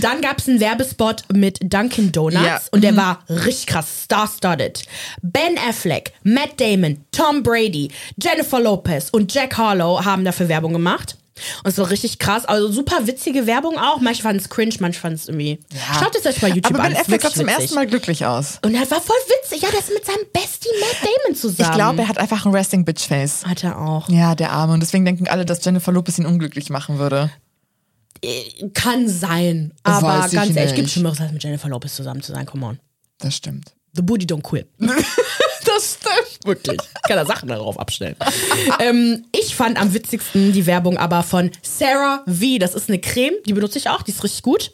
Dann gab es einen Werbespot mit Dunkin' Donuts Ja. und der war richtig krass, star-studded. Ben Affleck, Matt Damon, Tom Brady, Jennifer Lopez und Jack Harlow haben dafür Werbung gemacht. Und es war richtig krass. Also super witzige Werbung auch. Manche fanden es cringe, manche fanden es irgendwie. Schaut es euch bei YouTube Aber an. Ben ist Affleck sah zum ersten Mal glücklich aus. Und er war voll witzig. Ja, ist mit seinem Bestie Matt Damon zusammen. Ich glaube, er hat einfach ein Resting Bitch Face. hat er auch. Ja, der Arme. Und deswegen denken alle, dass Jennifer Lopez ihn unglücklich machen würde. Kann sein. Aber Weiß ich ganz ehrlich, gibt Schlimmeres als mit Jennifer Lopez zusammen zu sein. Come on. Das stimmt. The booty don't quit. Das stimmt. Wirklich. Ich kann da Sachen darauf abstellen. ähm, ich fand am witzigsten die Werbung aber von Sarah V. Das ist eine Creme, die benutze ich auch, die ist richtig gut.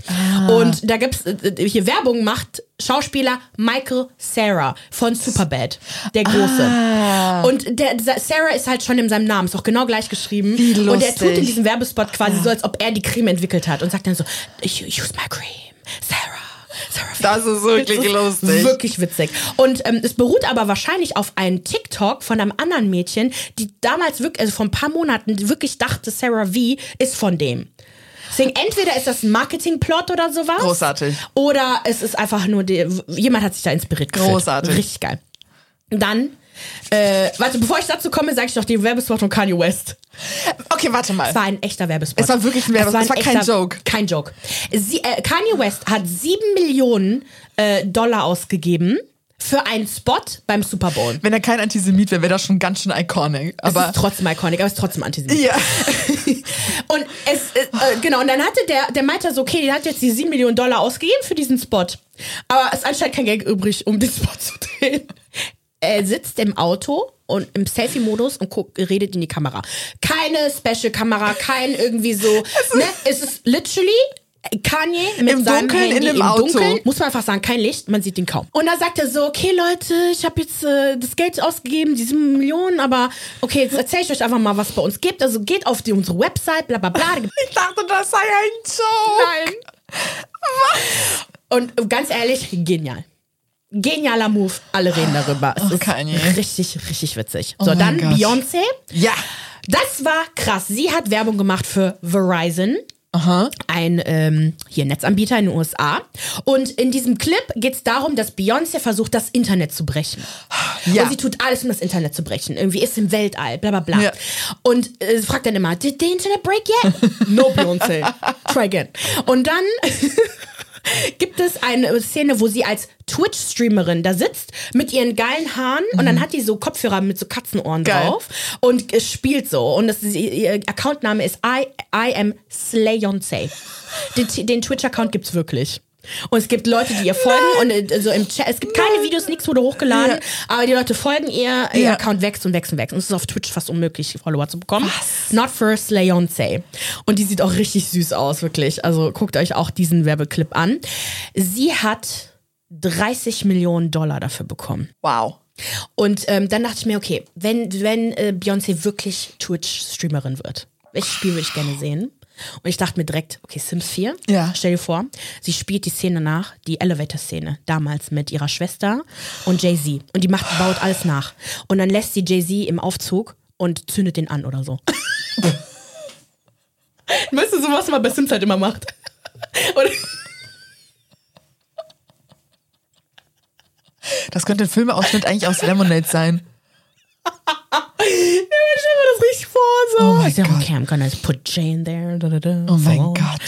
Und da gibt's äh, hier Werbung macht Schauspieler Michael Sarah von Superbad, der Große. Und der, Sarah ist halt schon in seinem Namen, ist auch genau gleich geschrieben. Wie Und er tut in lustig. diesem Werbespot quasi so, als ob er die Creme entwickelt hat und sagt dann so, ich use my cream, Sarah. Das ist wirklich Das ist lustig. Wirklich witzig. Und ähm, es beruht aber wahrscheinlich auf einem TikTok von einem anderen Mädchen, die damals wirklich, also vor ein paar Monaten wirklich dachte, Sarah V ist von dem. Deswegen entweder ist das ein Marketingplot oder sowas. Großartig. Oder es ist einfach nur, die, jemand hat sich da inspiriert gefühlt. Großartig. Richtig geil. Dann, äh, warte, bevor ich dazu komme, sage ich noch die Werbespot von Kanye West. Okay, warte mal. Es war ein echter Werbespot. Es war wirklich ein Werbespot, es war kein Joke. Kein Joke. Sie, äh, Kanye West hat sieben Millionen äh, Dollar ausgegeben für einen Spot beim Super Bowl. Wenn er kein Antisemit wäre, wäre das schon ganz schön iconic. Es Aber ist trotzdem iconic, aber es ist trotzdem Antisemit. ja. Und es, äh, äh, genau, und dann hatte der, der meinte so, okay, der hat jetzt die 7 Millionen Dollar ausgegeben für diesen Spot. Aber es ist anscheinend kein Geld übrig, um den Spot zu drehen. Er sitzt im Auto und im Selfie-Modus und guckt, redet in die Kamera. Keine Special-Kamera, kein irgendwie so, ne? Es ist literally Kanye mit Im seinem Dunkeln, Handy in dem im Auto. Dunkeln. Muss man einfach sagen, kein Licht, man sieht ihn kaum. Und dann sagt er so, okay Leute, ich habe jetzt äh, das Geld ausgegeben, diese Millionen, aber okay, jetzt erzähle ich euch einfach mal, was es bei uns gibt. Also geht auf die, unsere Website, bla bla bla. Ich dachte, das sei ein Joke. Nein. Und ganz ehrlich, genial. Genialer Move, alle reden darüber. Es Oh, ist Kanye. richtig, richtig witzig. Oh so, dann. Beyoncé. Ja. Das war krass. Sie hat Werbung gemacht für Verizon. Ein ähm, hier Netzanbieter in den USA. Und in diesem Clip geht es darum, dass Beyoncé versucht, das Internet zu brechen. Ja. Und sie tut alles, um das Internet zu brechen. Irgendwie ist im Weltall, bla bla bla. Ja. Und äh, sie fragt dann immer, did the Internet break yet? no, Beyoncé. Try again. Und dann gibt es eine Szene, wo sie als Twitch-Streamerin da sitzt mit ihren geilen Haaren und dann hat die so Kopfhörer mit so Katzenohren Mhm. Geil. drauf und spielt so. Und das ist, ihr Accountname ist I, I am Slayonce. Den, den Twitch-Account gibt's wirklich. Und es gibt Leute, die ihr folgen und äh, also im Chat, es gibt keine Videos, nichts wurde hochgeladen, Ja. aber die Leute folgen ihr, ihr Ja. Account wächst und wächst und wächst. Und es ist auf Twitch fast unmöglich, Follower zu bekommen. Not first Leonce. Und die sieht auch richtig süß aus, wirklich. Also guckt euch auch diesen Werbeclip an. Sie hat 30 Millionen Dollar dafür bekommen. Wow. Und ähm, dann dachte ich mir, okay, wenn, wenn äh, Beyoncé wirklich Twitch-Streamerin wird, welches Spiel würde ich gerne sehen? Und ich dachte mir direkt, okay, Sims 4. Ja. Stell dir vor, sie spielt die Szene nach, die Elevator-Szene, damals mit ihrer Schwester und Jay-Z. Und die macht, baut alles nach. Und dann lässt sie Jay-Z im Aufzug und zündet den an oder so. weißt du, so was man bei Sims halt immer macht. Und Das könnte ein Filmausschnitt eigentlich aus Lemonade sein. ich stell mir das richtig vor, sag, Gott. okay, I'm gonna put Jane there. Da, da, da. Oh mein So. Gott.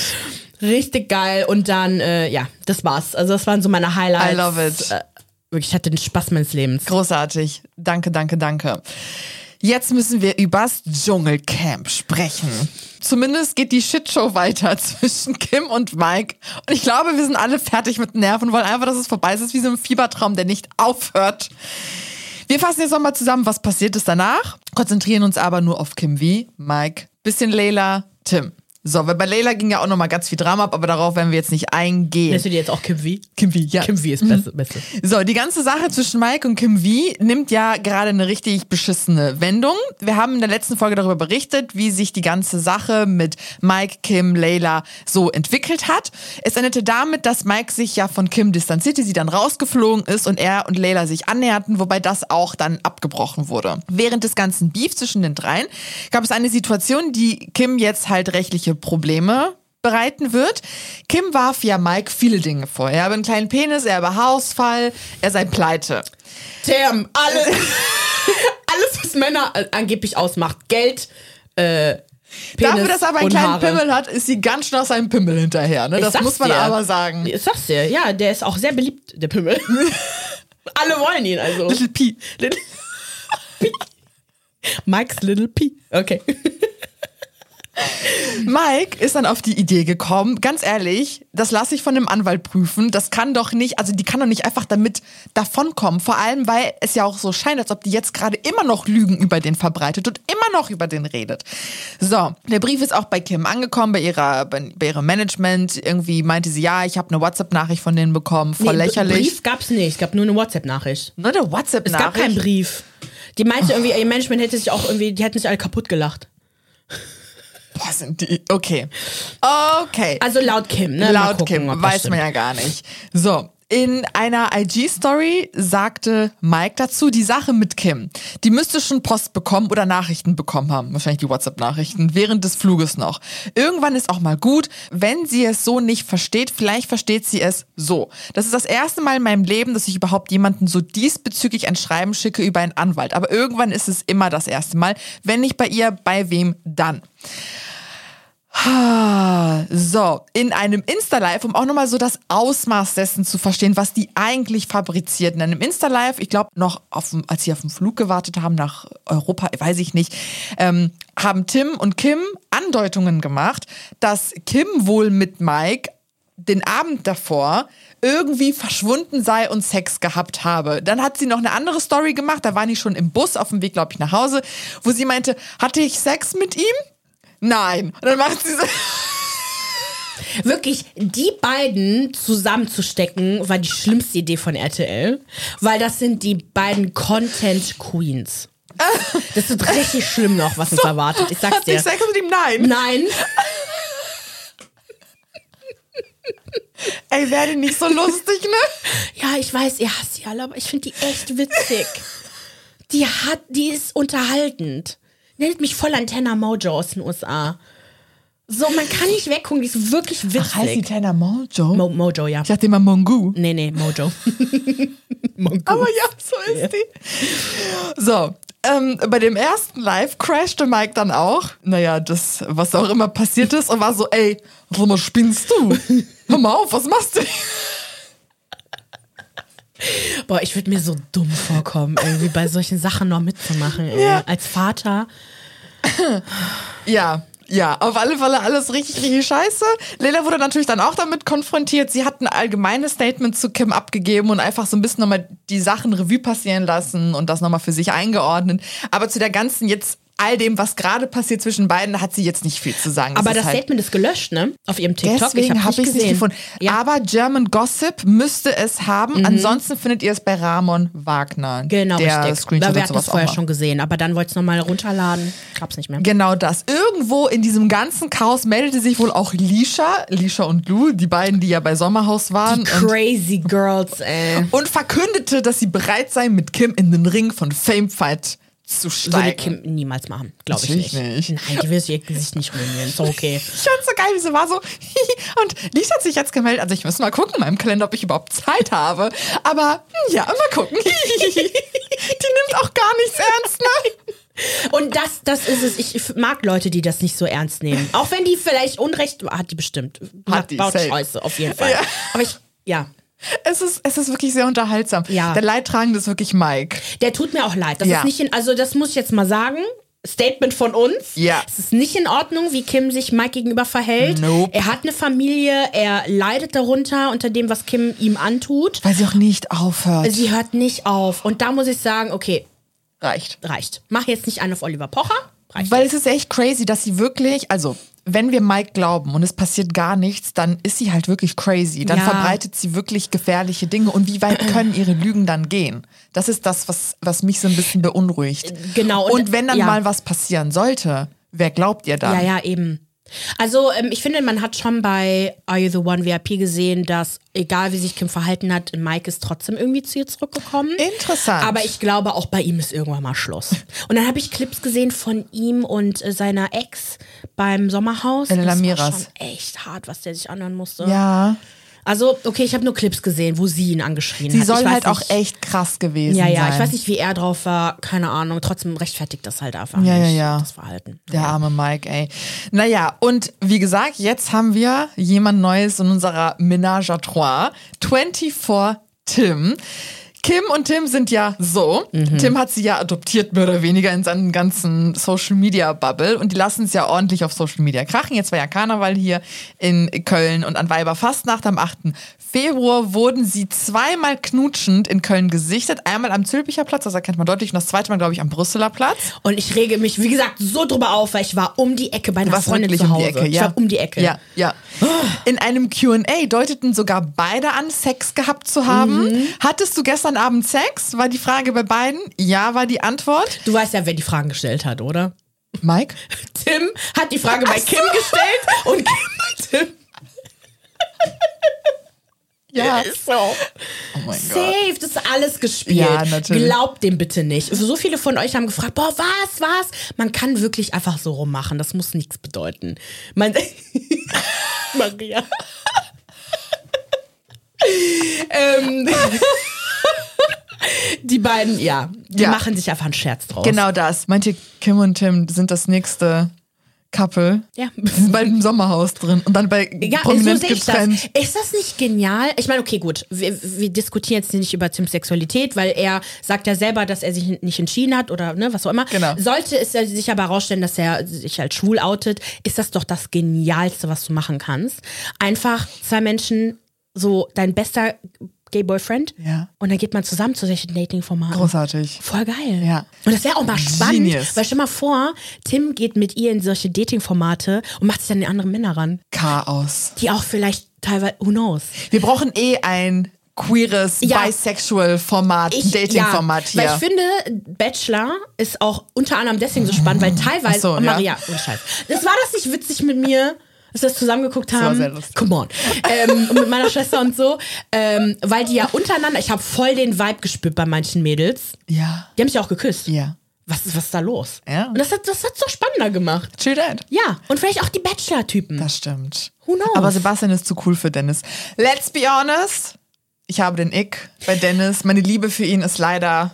Richtig geil. Und dann, äh, ja, das war's. Also das waren so meine Highlights. I love it. Äh, wirklich, ich hatte den Spaß meines Lebens. Großartig. Danke, danke, danke. Jetzt müssen wir übers Dschungelcamp sprechen. Zumindest geht die Shitshow weiter zwischen Kim und Mike. Und ich glaube, wir sind alle fertig mit Nerven und wollen einfach, dass es vorbei ist wie so ein Fiebertraum, der nicht aufhört. Wir fassen jetzt nochmal zusammen, was passiert ist danach, konzentrieren uns aber nur auf Kim V, Mike, bisschen Leila, Tim. So, weil bei Leila ging ja auch nochmal ganz viel Drama ab, aber darauf werden wir jetzt nicht eingehen. Nennst du die jetzt auch Kim V? Kim V, ja. Kim V ist beste. beste. So, die ganze Sache zwischen Mike und Kim V nimmt ja gerade eine richtig beschissene Wendung. Wir haben in der letzten Folge darüber berichtet, wie sich die ganze Sache mit Mike, Kim, Layla so entwickelt hat. Es endete damit, dass Mike sich ja von Kim distanzierte, sie dann rausgeflogen ist und er und Layla sich annäherten, wobei das auch dann abgebrochen wurde. Während des ganzen Beef zwischen den dreien gab es eine Situation, die Kim jetzt halt rechtliche Probleme bereiten wird. Kim warf ja Mike viele Dinge vor. Er habe einen kleinen Penis, er habe Hausfall, er sei pleite. Damn, alle, alles, was Männer angeblich ausmacht. Geld, äh, Penis Dafür, dass er aber einen kleinen Haare. Pimmel hat, ist sie ganz schön aus seinem Pimmel hinterher. Ne? Das muss man dir. aber sagen. Ich sag's dir, ja, der ist auch sehr beliebt, der Pimmel. alle wollen ihn also. Little P. Little P. Mike's Little P. Okay. Mike ist dann auf die Idee gekommen, ganz ehrlich, das lasse ich von einem Anwalt prüfen. Das kann doch nicht, also die kann doch nicht einfach damit davonkommen. Vor allem, weil es ja auch so scheint, als ob die jetzt gerade immer noch Lügen über den verbreitet und immer noch über den redet. So, der Brief ist auch bei Kim angekommen, bei ihrer, bei, bei ihrem Management. Irgendwie meinte sie, ja, ich habe eine WhatsApp-Nachricht von denen bekommen, voll Nee, lächerlich. Brief gab's nicht, es gab nur eine WhatsApp-Nachricht. Nur eine Es WhatsApp-Nachricht. gab keinen Brief. Die meinte irgendwie, ihr Management hätte sich auch irgendwie, die hätten sich alle kaputt gelacht. Boah, sind die. Okay. Okay. Also laut Kim, ne? Laut gucken, Kim, weiß stimmt. man ja gar nicht. So. In einer IG-Story sagte Mike dazu, die Sache mit Kim, die müsste schon Post bekommen oder Nachrichten bekommen haben. Wahrscheinlich die WhatsApp-Nachrichten während des Fluges noch. Irgendwann ist auch mal gut, wenn sie es so nicht versteht, vielleicht versteht sie es so. Das ist das erste Mal in meinem Leben, dass ich überhaupt jemanden so diesbezüglich ein Schreiben schicke über einen Anwalt. Aber irgendwann ist es immer das erste Mal. Wenn nicht bei ihr, bei wem dann? Ah, So, in einem Insta-Live, um auch nochmal so das Ausmaß dessen zu verstehen, was die eigentlich fabriziert. In einem Insta-Live, ich glaube noch, auf, als sie auf den Flug gewartet haben nach Europa, weiß ich nicht, ähm, haben Tim und Kim Andeutungen gemacht, dass Kim wohl mit Mike den Abend davor irgendwie verschwunden sei und Sex gehabt habe. Dann hat sie noch eine andere Story gemacht, da war die schon im Bus auf dem Weg, glaube ich, nach Hause, wo sie meinte, hatte ich Sex mit ihm? Nein. Und dann macht sie so, Wirklich, die beiden zusammenzustecken, war die schlimmste Idee von RTL, weil das sind die beiden Content Queens. Das wird richtig schlimm noch, was uns erwartet. Ich sag's hat dir. sie Sex mit ihm? Nein. Nein. Ey, werde nicht so lustig, ne? Ja, ich weiß, ihr hasst sie alle, aber ich finde die echt witzig. Die hat, die ist unterhaltend. Nennt mich voll Antenna Mojo aus den USA. So, man kann nicht weggucken, die ist wirklich witzig. Tanner Mojo? Mo Mojo, ja. ich dachte immer Mongu. Nee, nee, Mojo. Mongo. Aber ja, so ist die. So, ähm, bei dem ersten Live crashte Mike dann auch. Naja, das, was auch immer passiert ist, und war so, ey, sag mal, spinnst du? Hör mal auf, was machst du? Boah, ich würde mir so dumm vorkommen, irgendwie bei solchen Sachen noch mitzumachen. Ey. Ja. Als Vater. Ja, Ja, auf alle Fälle alles richtig, richtig scheiße. Leila wurde natürlich dann auch damit konfrontiert. Sie hat ein allgemeines Statement zu Kim abgegeben und einfach so ein bisschen nochmal die Sachen Revue passieren lassen und das nochmal für sich eingeordnet. Aber zu der ganzen jetzt all dem, was gerade passiert zwischen beiden, hat sie jetzt nicht viel zu sagen. Aber das halt Statement ist gelöscht, ne? Auf ihrem TikTok. Deswegen habe ich es nicht gefunden. Ja. Aber German Gossip müsste es haben. Ansonsten findet ihr es bei Ramon Wagner. genau, der richtig. Screenshot wir hatten auch vorher schon gesehen, aber dann wollte ich es nochmal runterladen. Gab's nicht mehr. Genau das. Irgendwo in diesem ganzen Chaos meldete sich wohl auch Lisha, Lisha und Lou, die beiden, die ja bei Sommerhaus waren. Und, Crazy Girls, ey. und verkündete, dass sie bereit sei, mit Kim in den Ring von Fame Zu Würde steigen. Kim niemals machen, glaube ich nicht. nicht. Nein, die will sich ihr Gesicht nicht ruinieren. Ist doch okay. Ich fand's so geil, wie sie war so. Und Lisa hat sich jetzt gemeldet. Also ich muss mal gucken in meinem Kalender, ob ich überhaupt Zeit habe. Aber hm, ja, mal gucken. Die nimmt auch gar nichts ernst, ne? Und das, das ist es. Ich mag Leute, die das nicht so ernst nehmen. Auch wenn die vielleicht Unrecht hat, die bestimmt. Hat die, baut safe. Scheiße, auf jeden Fall. Ja. Aber ich, ja. Es ist, es ist wirklich sehr unterhaltsam. Ja. Der Leidtragende ist wirklich Mike. Der tut mir auch leid. Das Ja. ist nicht in, also das muss ich jetzt mal sagen. Statement von uns. Ja. Es ist nicht in Ordnung, wie Kim sich Mike gegenüber verhält. Nope. Er hat eine Familie, er leidet darunter unter dem, was Kim ihm antut. Weil sie auch nicht aufhört. Sie hört nicht auf. Und da muss ich sagen, okay, reicht. reicht. Mach jetzt nicht einen auf Oliver Pocher. Reicht. Weil es ist echt crazy, dass sie wirklich, also wenn wir Mike glauben und es passiert gar nichts, dann ist sie halt wirklich crazy. Dann Ja. verbreitet sie wirklich gefährliche Dinge. Und wie weit können ihre Lügen dann gehen? Das ist das, was, was mich so ein bisschen beunruhigt. Genau, und- Und, wenn dann ja. mal was passieren sollte, wer glaubt ihr dann? Ja, ja, eben. Also, ähm, ich finde, man hat schon bei Are You the One VIP gesehen, dass egal wie sich Kim verhalten hat, Mike ist trotzdem irgendwie zu ihr zurückgekommen. Interessant. Aber ich glaube, auch bei ihm ist irgendwann mal Schluss. Und dann habe ich Clips gesehen von ihm und äh, seiner Ex beim Sommerhaus. Elena das war Miras. schon echt hart, was der sich anhören musste. Ja, Also, okay, ich habe nur Clips gesehen, wo sie ihn angeschrien sie hat. soll ich weiß halt auch nicht- echt krass gewesen Ja, ja, sein. ich weiß nicht, wie er drauf war, keine Ahnung. Trotzdem rechtfertigt das halt einfach Ja, ja, nicht, ja. das Verhalten. Der arme Mike, ey. Naja, und wie gesagt, jetzt haben wir jemand Neues in unserer Ménage à Trois. 24 Tim. Kim und Tim sind ja so. Tim hat sie ja adoptiert, mehr oder weniger, in seinen ganzen Social Media Bubble. Und die lassen es ja ordentlich auf Social Media krachen. Jetzt war ja Karneval hier in Köln und an Weiberfastnacht am 8. Februar wurden sie zweimal knutschend in Köln gesichtet. Einmal am Zülpicher Platz, das erkennt man deutlich, und das zweite Mal, glaube ich, am Brüsseler Platz. Und ich rege mich, wie gesagt, so drüber auf, weil ich war um die Ecke bei einer warst Freundin zu um Hause. die Ecke, Ich ja. war um die Ecke. Ja, ja. In einem Q&A deuteten sogar beide an, Sex gehabt zu haben. Mhm. Hattest du gestern Abend Sex? War die Frage bei beiden? Ja, war die Antwort. Du weißt ja, wer die Fragen gestellt hat, oder? Mike? Tim hat die Frage bei Ach so. Kim gestellt und Kim bei Tim. Ja. Ist so. Oh mein Gott. Safe, das ist alles gespielt. Ja, natürlich. Glaubt dem bitte nicht. So viele von euch haben gefragt, boah, was, was? Man kann wirklich einfach so rummachen. Das muss nichts bedeuten. Man Maria. ähm, die beiden, ja, die Ja. machen sich einfach einen Scherz draus. Genau das. Meinte Kim und Tim sind das nächste Couple. Ja. Die sind bald im Sommerhaus drin und dann bei Ja, so Prominent sehe ich das. getrennt. Ist das nicht genial? Ich meine, okay, gut, wir, wir diskutieren jetzt nicht über Tims Sexualität, weil er sagt ja selber, dass er sich nicht entschieden hat oder ne, was auch immer. Genau. Sollte es ja sich aber herausstellen, dass er sich als schwul outet, ist das doch das Genialste, was du machen kannst. Einfach zwei Menschen, so dein bester Gay Boyfriend Ja. und dann geht man zusammen zu solchen Dating-Formaten. Großartig. Voll geil. Ja. Und das wäre auch mal spannend, Genius. weil stell mal vor, Tim geht mit ihr in solche Dating-Formate und macht sich dann den anderen Männer ran Chaos. die auch vielleicht teilweise, who knows? Wir brauchen eh ein queeres, Ja. bisexual Format, Dating-Format ja, hier. Weil ich finde, Bachelor ist auch unter anderem deswegen so spannend, weil teilweise, so, oh, ja. Maria, ohne Scheiß. Das war das nicht witzig mit mir, dass wir das zusammengeguckt war haben? sehr lustig. Come on. ähm, mit meiner Schwester und so. Ähm, weil die ja untereinander, ich habe voll den Vibe gespürt bei manchen Mädels. ja. Die haben sich auch geküsst. Ja. Was, ist- was ist da los? Ja. Und das hat das hat's doch spannender gemacht. True that. Ja. Und vielleicht auch die Bachelor-Typen. Das stimmt. Who knows? Aber Sebastian ist zu cool für Dennis. Let's be honest. Ich habe den Ick bei Dennis. Meine Liebe für ihn ist leider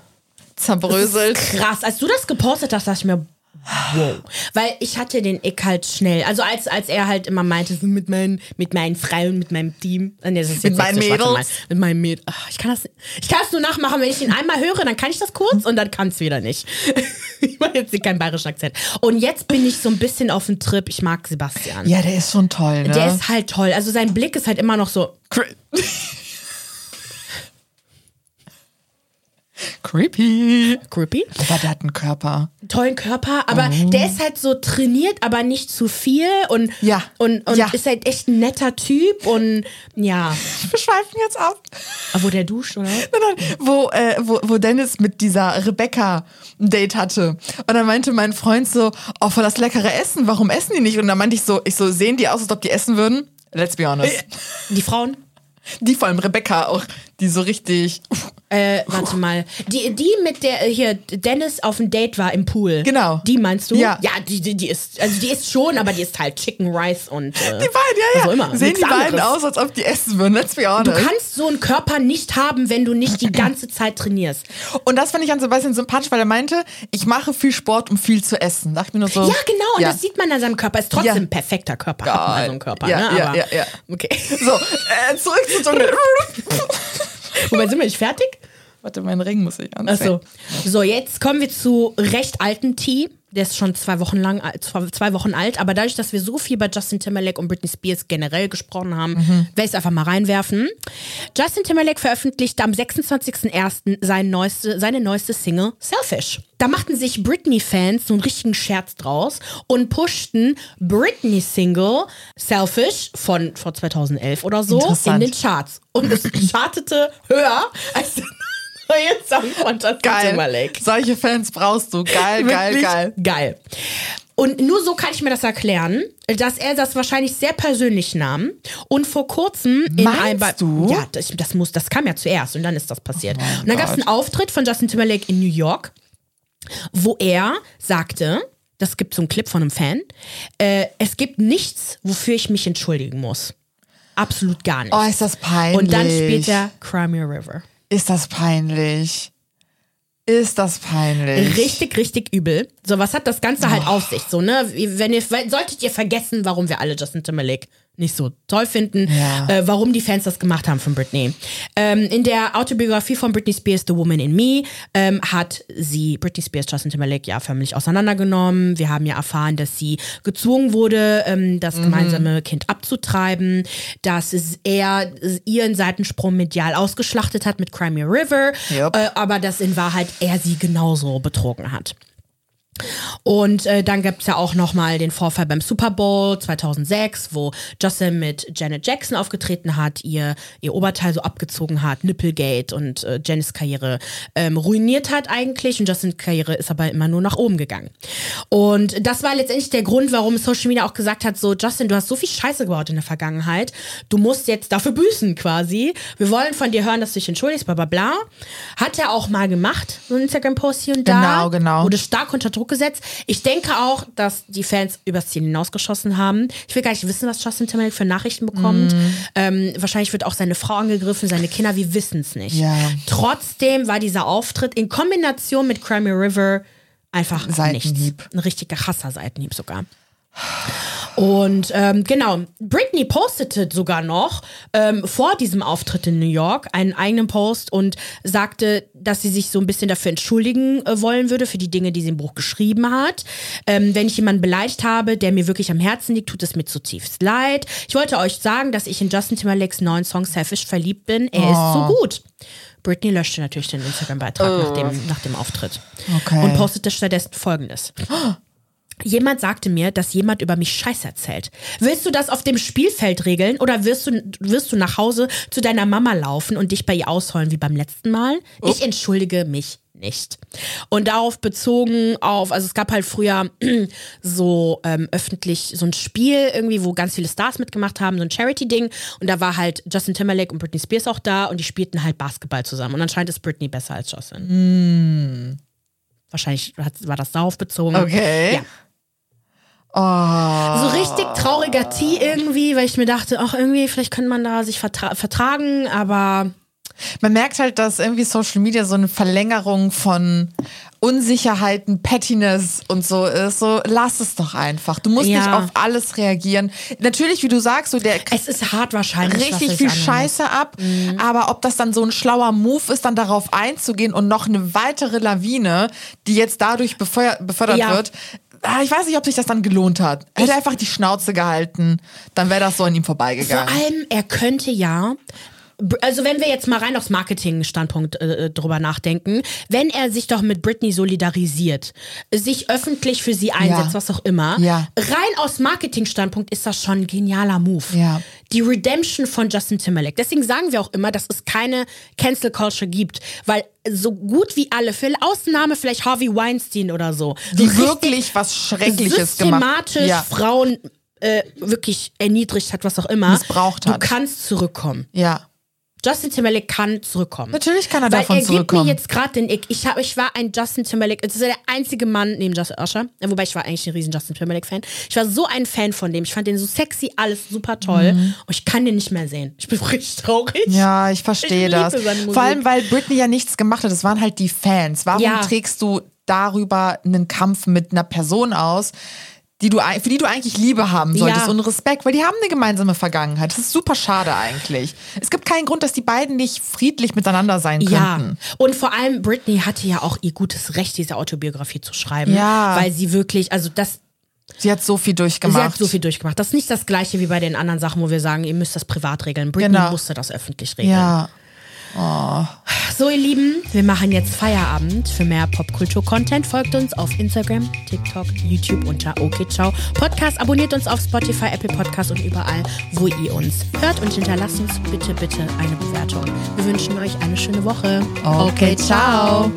zerbröselt. Krass. Als du das gepostet hast, dachte ich mir, wow. Weil ich hatte den Ick halt schnell. Also als, als er halt immer meinte, so mit meinen, mit meinen Frauen, mit meinem Team. Nee, das ist Mit meinen. Mädels. Mit meinen Mädels. Ach, ich kann das, ich kann das nur nachmachen, wenn ich ihn einmal höre, dann kann ich das kurz und dann kann es wieder nicht. ich mache jetzt hier keinen bayerischen Akzent. Und jetzt bin ich so ein bisschen auf dem Trip. Ich mag Sebastian. Ja, der ist schon toll, ne? Der ist halt toll. Also sein Blick ist halt immer noch so. Creepy. Creepy. Aber der hat einen Körper. tollen Körper, aber der ist halt so trainiert, aber nicht zu viel und, Ja. und, und Ja. ist halt echt ein netter Typ und ja. Wir schweifen jetzt ab. Wo der duscht, oder? Nein, nein, wo, äh, wo, wo Dennis mit dieser Rebecca ein Date hatte. Und dann meinte mein Freund so, oh, voll das leckere Essen, warum essen die nicht? Und dann meinte ich so, ich so, sehen die aus, als ob die essen würden? Let's be honest. Die Frauen? Die vor allem Rebecca auch, die so richtig, Äh, warte mal. Die, die mit der äh, hier Dennis auf dem Date war im Pool. Genau. Die meinst du? Ja. Ja, die, die, die ist, also die ist schon, aber die ist halt Chicken Rice und. Äh, die beiden, ja, ja. Immer. Sehen Nichts die beiden anderes. aus, als ob die essen würden, let's be Du honest. kannst so einen Körper nicht haben, wenn du nicht die ganze Zeit trainierst. Und das fand ich an Sebastian sympathisch, weil er meinte, ich mache viel Sport, um viel zu essen. Dachte mir nur so. Ja, genau, und ja. das sieht man an seinem Körper. Ist trotzdem Ja. ein perfekter Körper. Geil. so einen Körper, Ja, ne? ja, Aber, ja, ja. Okay. So, äh, zurück zu Dschungel. Wobei sind wir nicht fertig? Warte, meinen Ring muss ich anziehen. Achso. So, jetzt kommen wir zu recht alten Tee. Der ist schon zwei Wochen lang, äh, zwei Wochen alt, aber dadurch, dass wir so viel bei Justin Timberlake und Britney Spears generell gesprochen haben, werde ich es einfach mal reinwerfen. Justin Timberlake veröffentlichte am 26.01. Sein neueste, seine neueste Single Selfish. Da machten sich Britney-Fans so einen richtigen Scherz draus und pushten Britney-Single Selfish von vor 2011 oder so in den Charts. Und es chartete höher als der neue Song von Justin Geil. Timberlake. Solche Fans brauchst du. Geil, geil, geil. Geil. Und nur so kann ich mir das erklären, dass er das wahrscheinlich sehr persönlich nahm und vor kurzem in Meinst einem Ba- du? Ja, das, das muss, das kam ja zuerst und dann ist das passiert. Oh und dann gab es einen Auftritt von Justin Timberlake in New York, wo er sagte, das gibt so einen Clip von einem Fan, äh, es gibt nichts, wofür ich mich entschuldigen muss. Absolut gar nicht. Oh, ist das peinlich. und dann spielt er Cry Me a River. Ist das peinlich? Ist das peinlich? Richtig, richtig übel. So, was hat das Ganze halt auf sich? So, ne? Wenn ihr, solltet ihr vergessen, warum wir alle Justin Timberlake nicht so toll finden, Ja. äh, warum die Fans das gemacht haben von Britney. Ähm, in der Autobiografie von Britney Spears, The Woman in Me, ähm, hat sie Britney Spears, Justin Timberlake ja förmlich auseinandergenommen. Wir haben ja erfahren, dass sie gezwungen wurde, ähm, das gemeinsame Kind abzutreiben, dass er ihren Seitensprung medial ausgeschlachtet hat mit Cry Me a River, Yep. äh, aber dass in Wahrheit er sie genauso betrogen hat. Und äh, dann gab es ja auch nochmal den Vorfall beim Super Bowl 2006, wo Justin mit Janet Jackson aufgetreten hat, ihr, ihr Oberteil so abgezogen hat, Nipplegate und äh, Janets Karriere ähm, ruiniert hat eigentlich. Und Justins Karriere ist aber immer nur nach oben gegangen. Und das war letztendlich der Grund, warum Social Media auch gesagt hat, so Justin, du hast so viel Scheiße gebaut in der Vergangenheit, du musst jetzt dafür büßen quasi. Wir wollen von dir hören, dass du dich entschuldigst, bla bla bla. Hat er auch mal gemacht, so ein Instagram-Post hier und da. Genau, genau. Wurde stark unter Druck gesetzt. Ich denke auch, dass die Fans übers Ziel hinausgeschossen haben. Ich will gar nicht wissen, was Justin Timberlake für Nachrichten bekommt. Mhm. Ähm, wahrscheinlich wird auch seine Frau angegriffen, seine Kinder, wir wissen es nicht. Ja. Trotzdem war dieser Auftritt in Kombination mit Crimey River einfach Seitenhieb. nichts. Ein richtiger krasser Seitenhieb sogar. Und ähm, genau, Britney postete sogar noch ähm, vor diesem Auftritt in New York einen eigenen Post und sagte, dass sie sich so ein bisschen dafür entschuldigen äh, wollen würde, für die Dinge, die sie im Buch geschrieben hat. Ähm, wenn ich jemanden beleidigt habe, der mir wirklich am Herzen liegt, tut es mir zutiefst leid. Ich wollte euch sagen, dass ich in Justin Timberlakes neuen Song Selfish verliebt bin. Er ist so gut. Britney löschte natürlich den Instagram-Beitrag nach, dem, nach dem Auftritt. Okay. Und postete stattdessen folgendes. Jemand sagte mir, dass jemand über mich Scheiß erzählt. Willst du das auf dem Spielfeld regeln oder wirst du, wirst du nach Hause zu deiner Mama laufen und dich bei ihr ausheulen wie beim letzten Mal? Ich entschuldige mich nicht. Und darauf bezogen auf, also es gab halt früher so ähm, öffentlich so ein Spiel irgendwie, wo ganz viele Stars mitgemacht haben, so ein Charity-Ding. Und da war halt Justin Timberlake und Britney Spears auch da und die spielten halt Basketball zusammen. Und anscheinend ist Britney besser als Justin. Wahrscheinlich hat, war das darauf bezogen. Okay. Ja. Oh. So richtig trauriger Tee irgendwie, weil ich mir dachte, ach irgendwie, vielleicht könnte man da sich vertra vertragen, aber Man merkt halt, dass irgendwie Social Media so eine Verlängerung von Unsicherheiten, Pettiness und so ist. So, lass es doch einfach. Du musst Ja. nicht auf alles reagieren. Natürlich, wie du sagst, so der Es ist hart wahrscheinlich. richtig viel. Scheiße ab. Aber ob das dann so ein schlauer Move ist, dann darauf einzugehen und noch eine weitere Lawine, die jetzt dadurch befeuer befördert Ja. wird. Ah, Ich weiß nicht, ob sich das dann gelohnt hat. Hätte er einfach die Schnauze gehalten, dann wäre das so an ihm Vor vorbeigegangen. allem, er könnte ja. Also wenn wir jetzt mal rein aufs Marketing-Standpunkt äh, drüber nachdenken, wenn er sich doch mit Britney solidarisiert, sich öffentlich für sie einsetzt, Ja. was auch immer, Ja. rein aus Marketing-Standpunkt ist das schon ein genialer Move. Ja. Die Redemption von Justin Timberlake. Deswegen sagen wir auch immer, dass es keine Cancel Culture gibt, weil so gut wie alle, für Ausnahme vielleicht Harvey Weinstein oder so, Die wirklich was Schreckliches gemacht. systematisch Ja. Frauen äh, wirklich erniedrigt hat, was auch immer. Missbraucht du hat. kannst zurückkommen. Ja. Justin Timberlake kann zurückkommen. Natürlich kann er Weil davon er gibt zurückkommen. mir jetzt gerade den Ick. Ich, hab, ich war ein Justin Timberlake, es ist der einzige Mann neben Justin Usher, äh, wobei ich war eigentlich ein riesen Justin Timberlake-Fan. Ich war so ein Fan von dem. Ich fand den so sexy, alles super toll. Und ich kann den nicht mehr sehen. Ich bin richtig traurig. Mhm. Ja, ich verstehe das. Vor allem, weil Britney ja nichts gemacht hat. Das waren halt die Fans. Warum Ja. trägst du darüber einen Kampf mit einer Person aus, die du, für die du eigentlich Liebe haben solltest Ja. und Respekt, weil die haben eine gemeinsame Vergangenheit. Das ist super schade eigentlich. Es gibt keinen Grund, dass die beiden nicht friedlich miteinander sein Ja, könnten. und vor allem Britney hatte ja auch ihr gutes Recht, diese Autobiografie zu schreiben. Ja. Weil sie wirklich, also das, Sie hat so viel durchgemacht. Sie hat so viel durchgemacht. Das ist nicht das gleiche wie bei den anderen Sachen, wo wir sagen, ihr müsst das privat regeln. Britney Genau. musste das öffentlich regeln. ja. So, ihr Lieben, wir machen jetzt Feierabend. Für mehr Popkultur-Content folgt uns auf Instagram, TikTok, YouTube unter OKCiao. Podcast abonniert uns auf Spotify, Apple Podcast und überall, wo ihr uns hört. Und hinterlasst uns bitte, bitte eine Bewertung. Wir wünschen euch eine schöne Woche. Okay, ciao.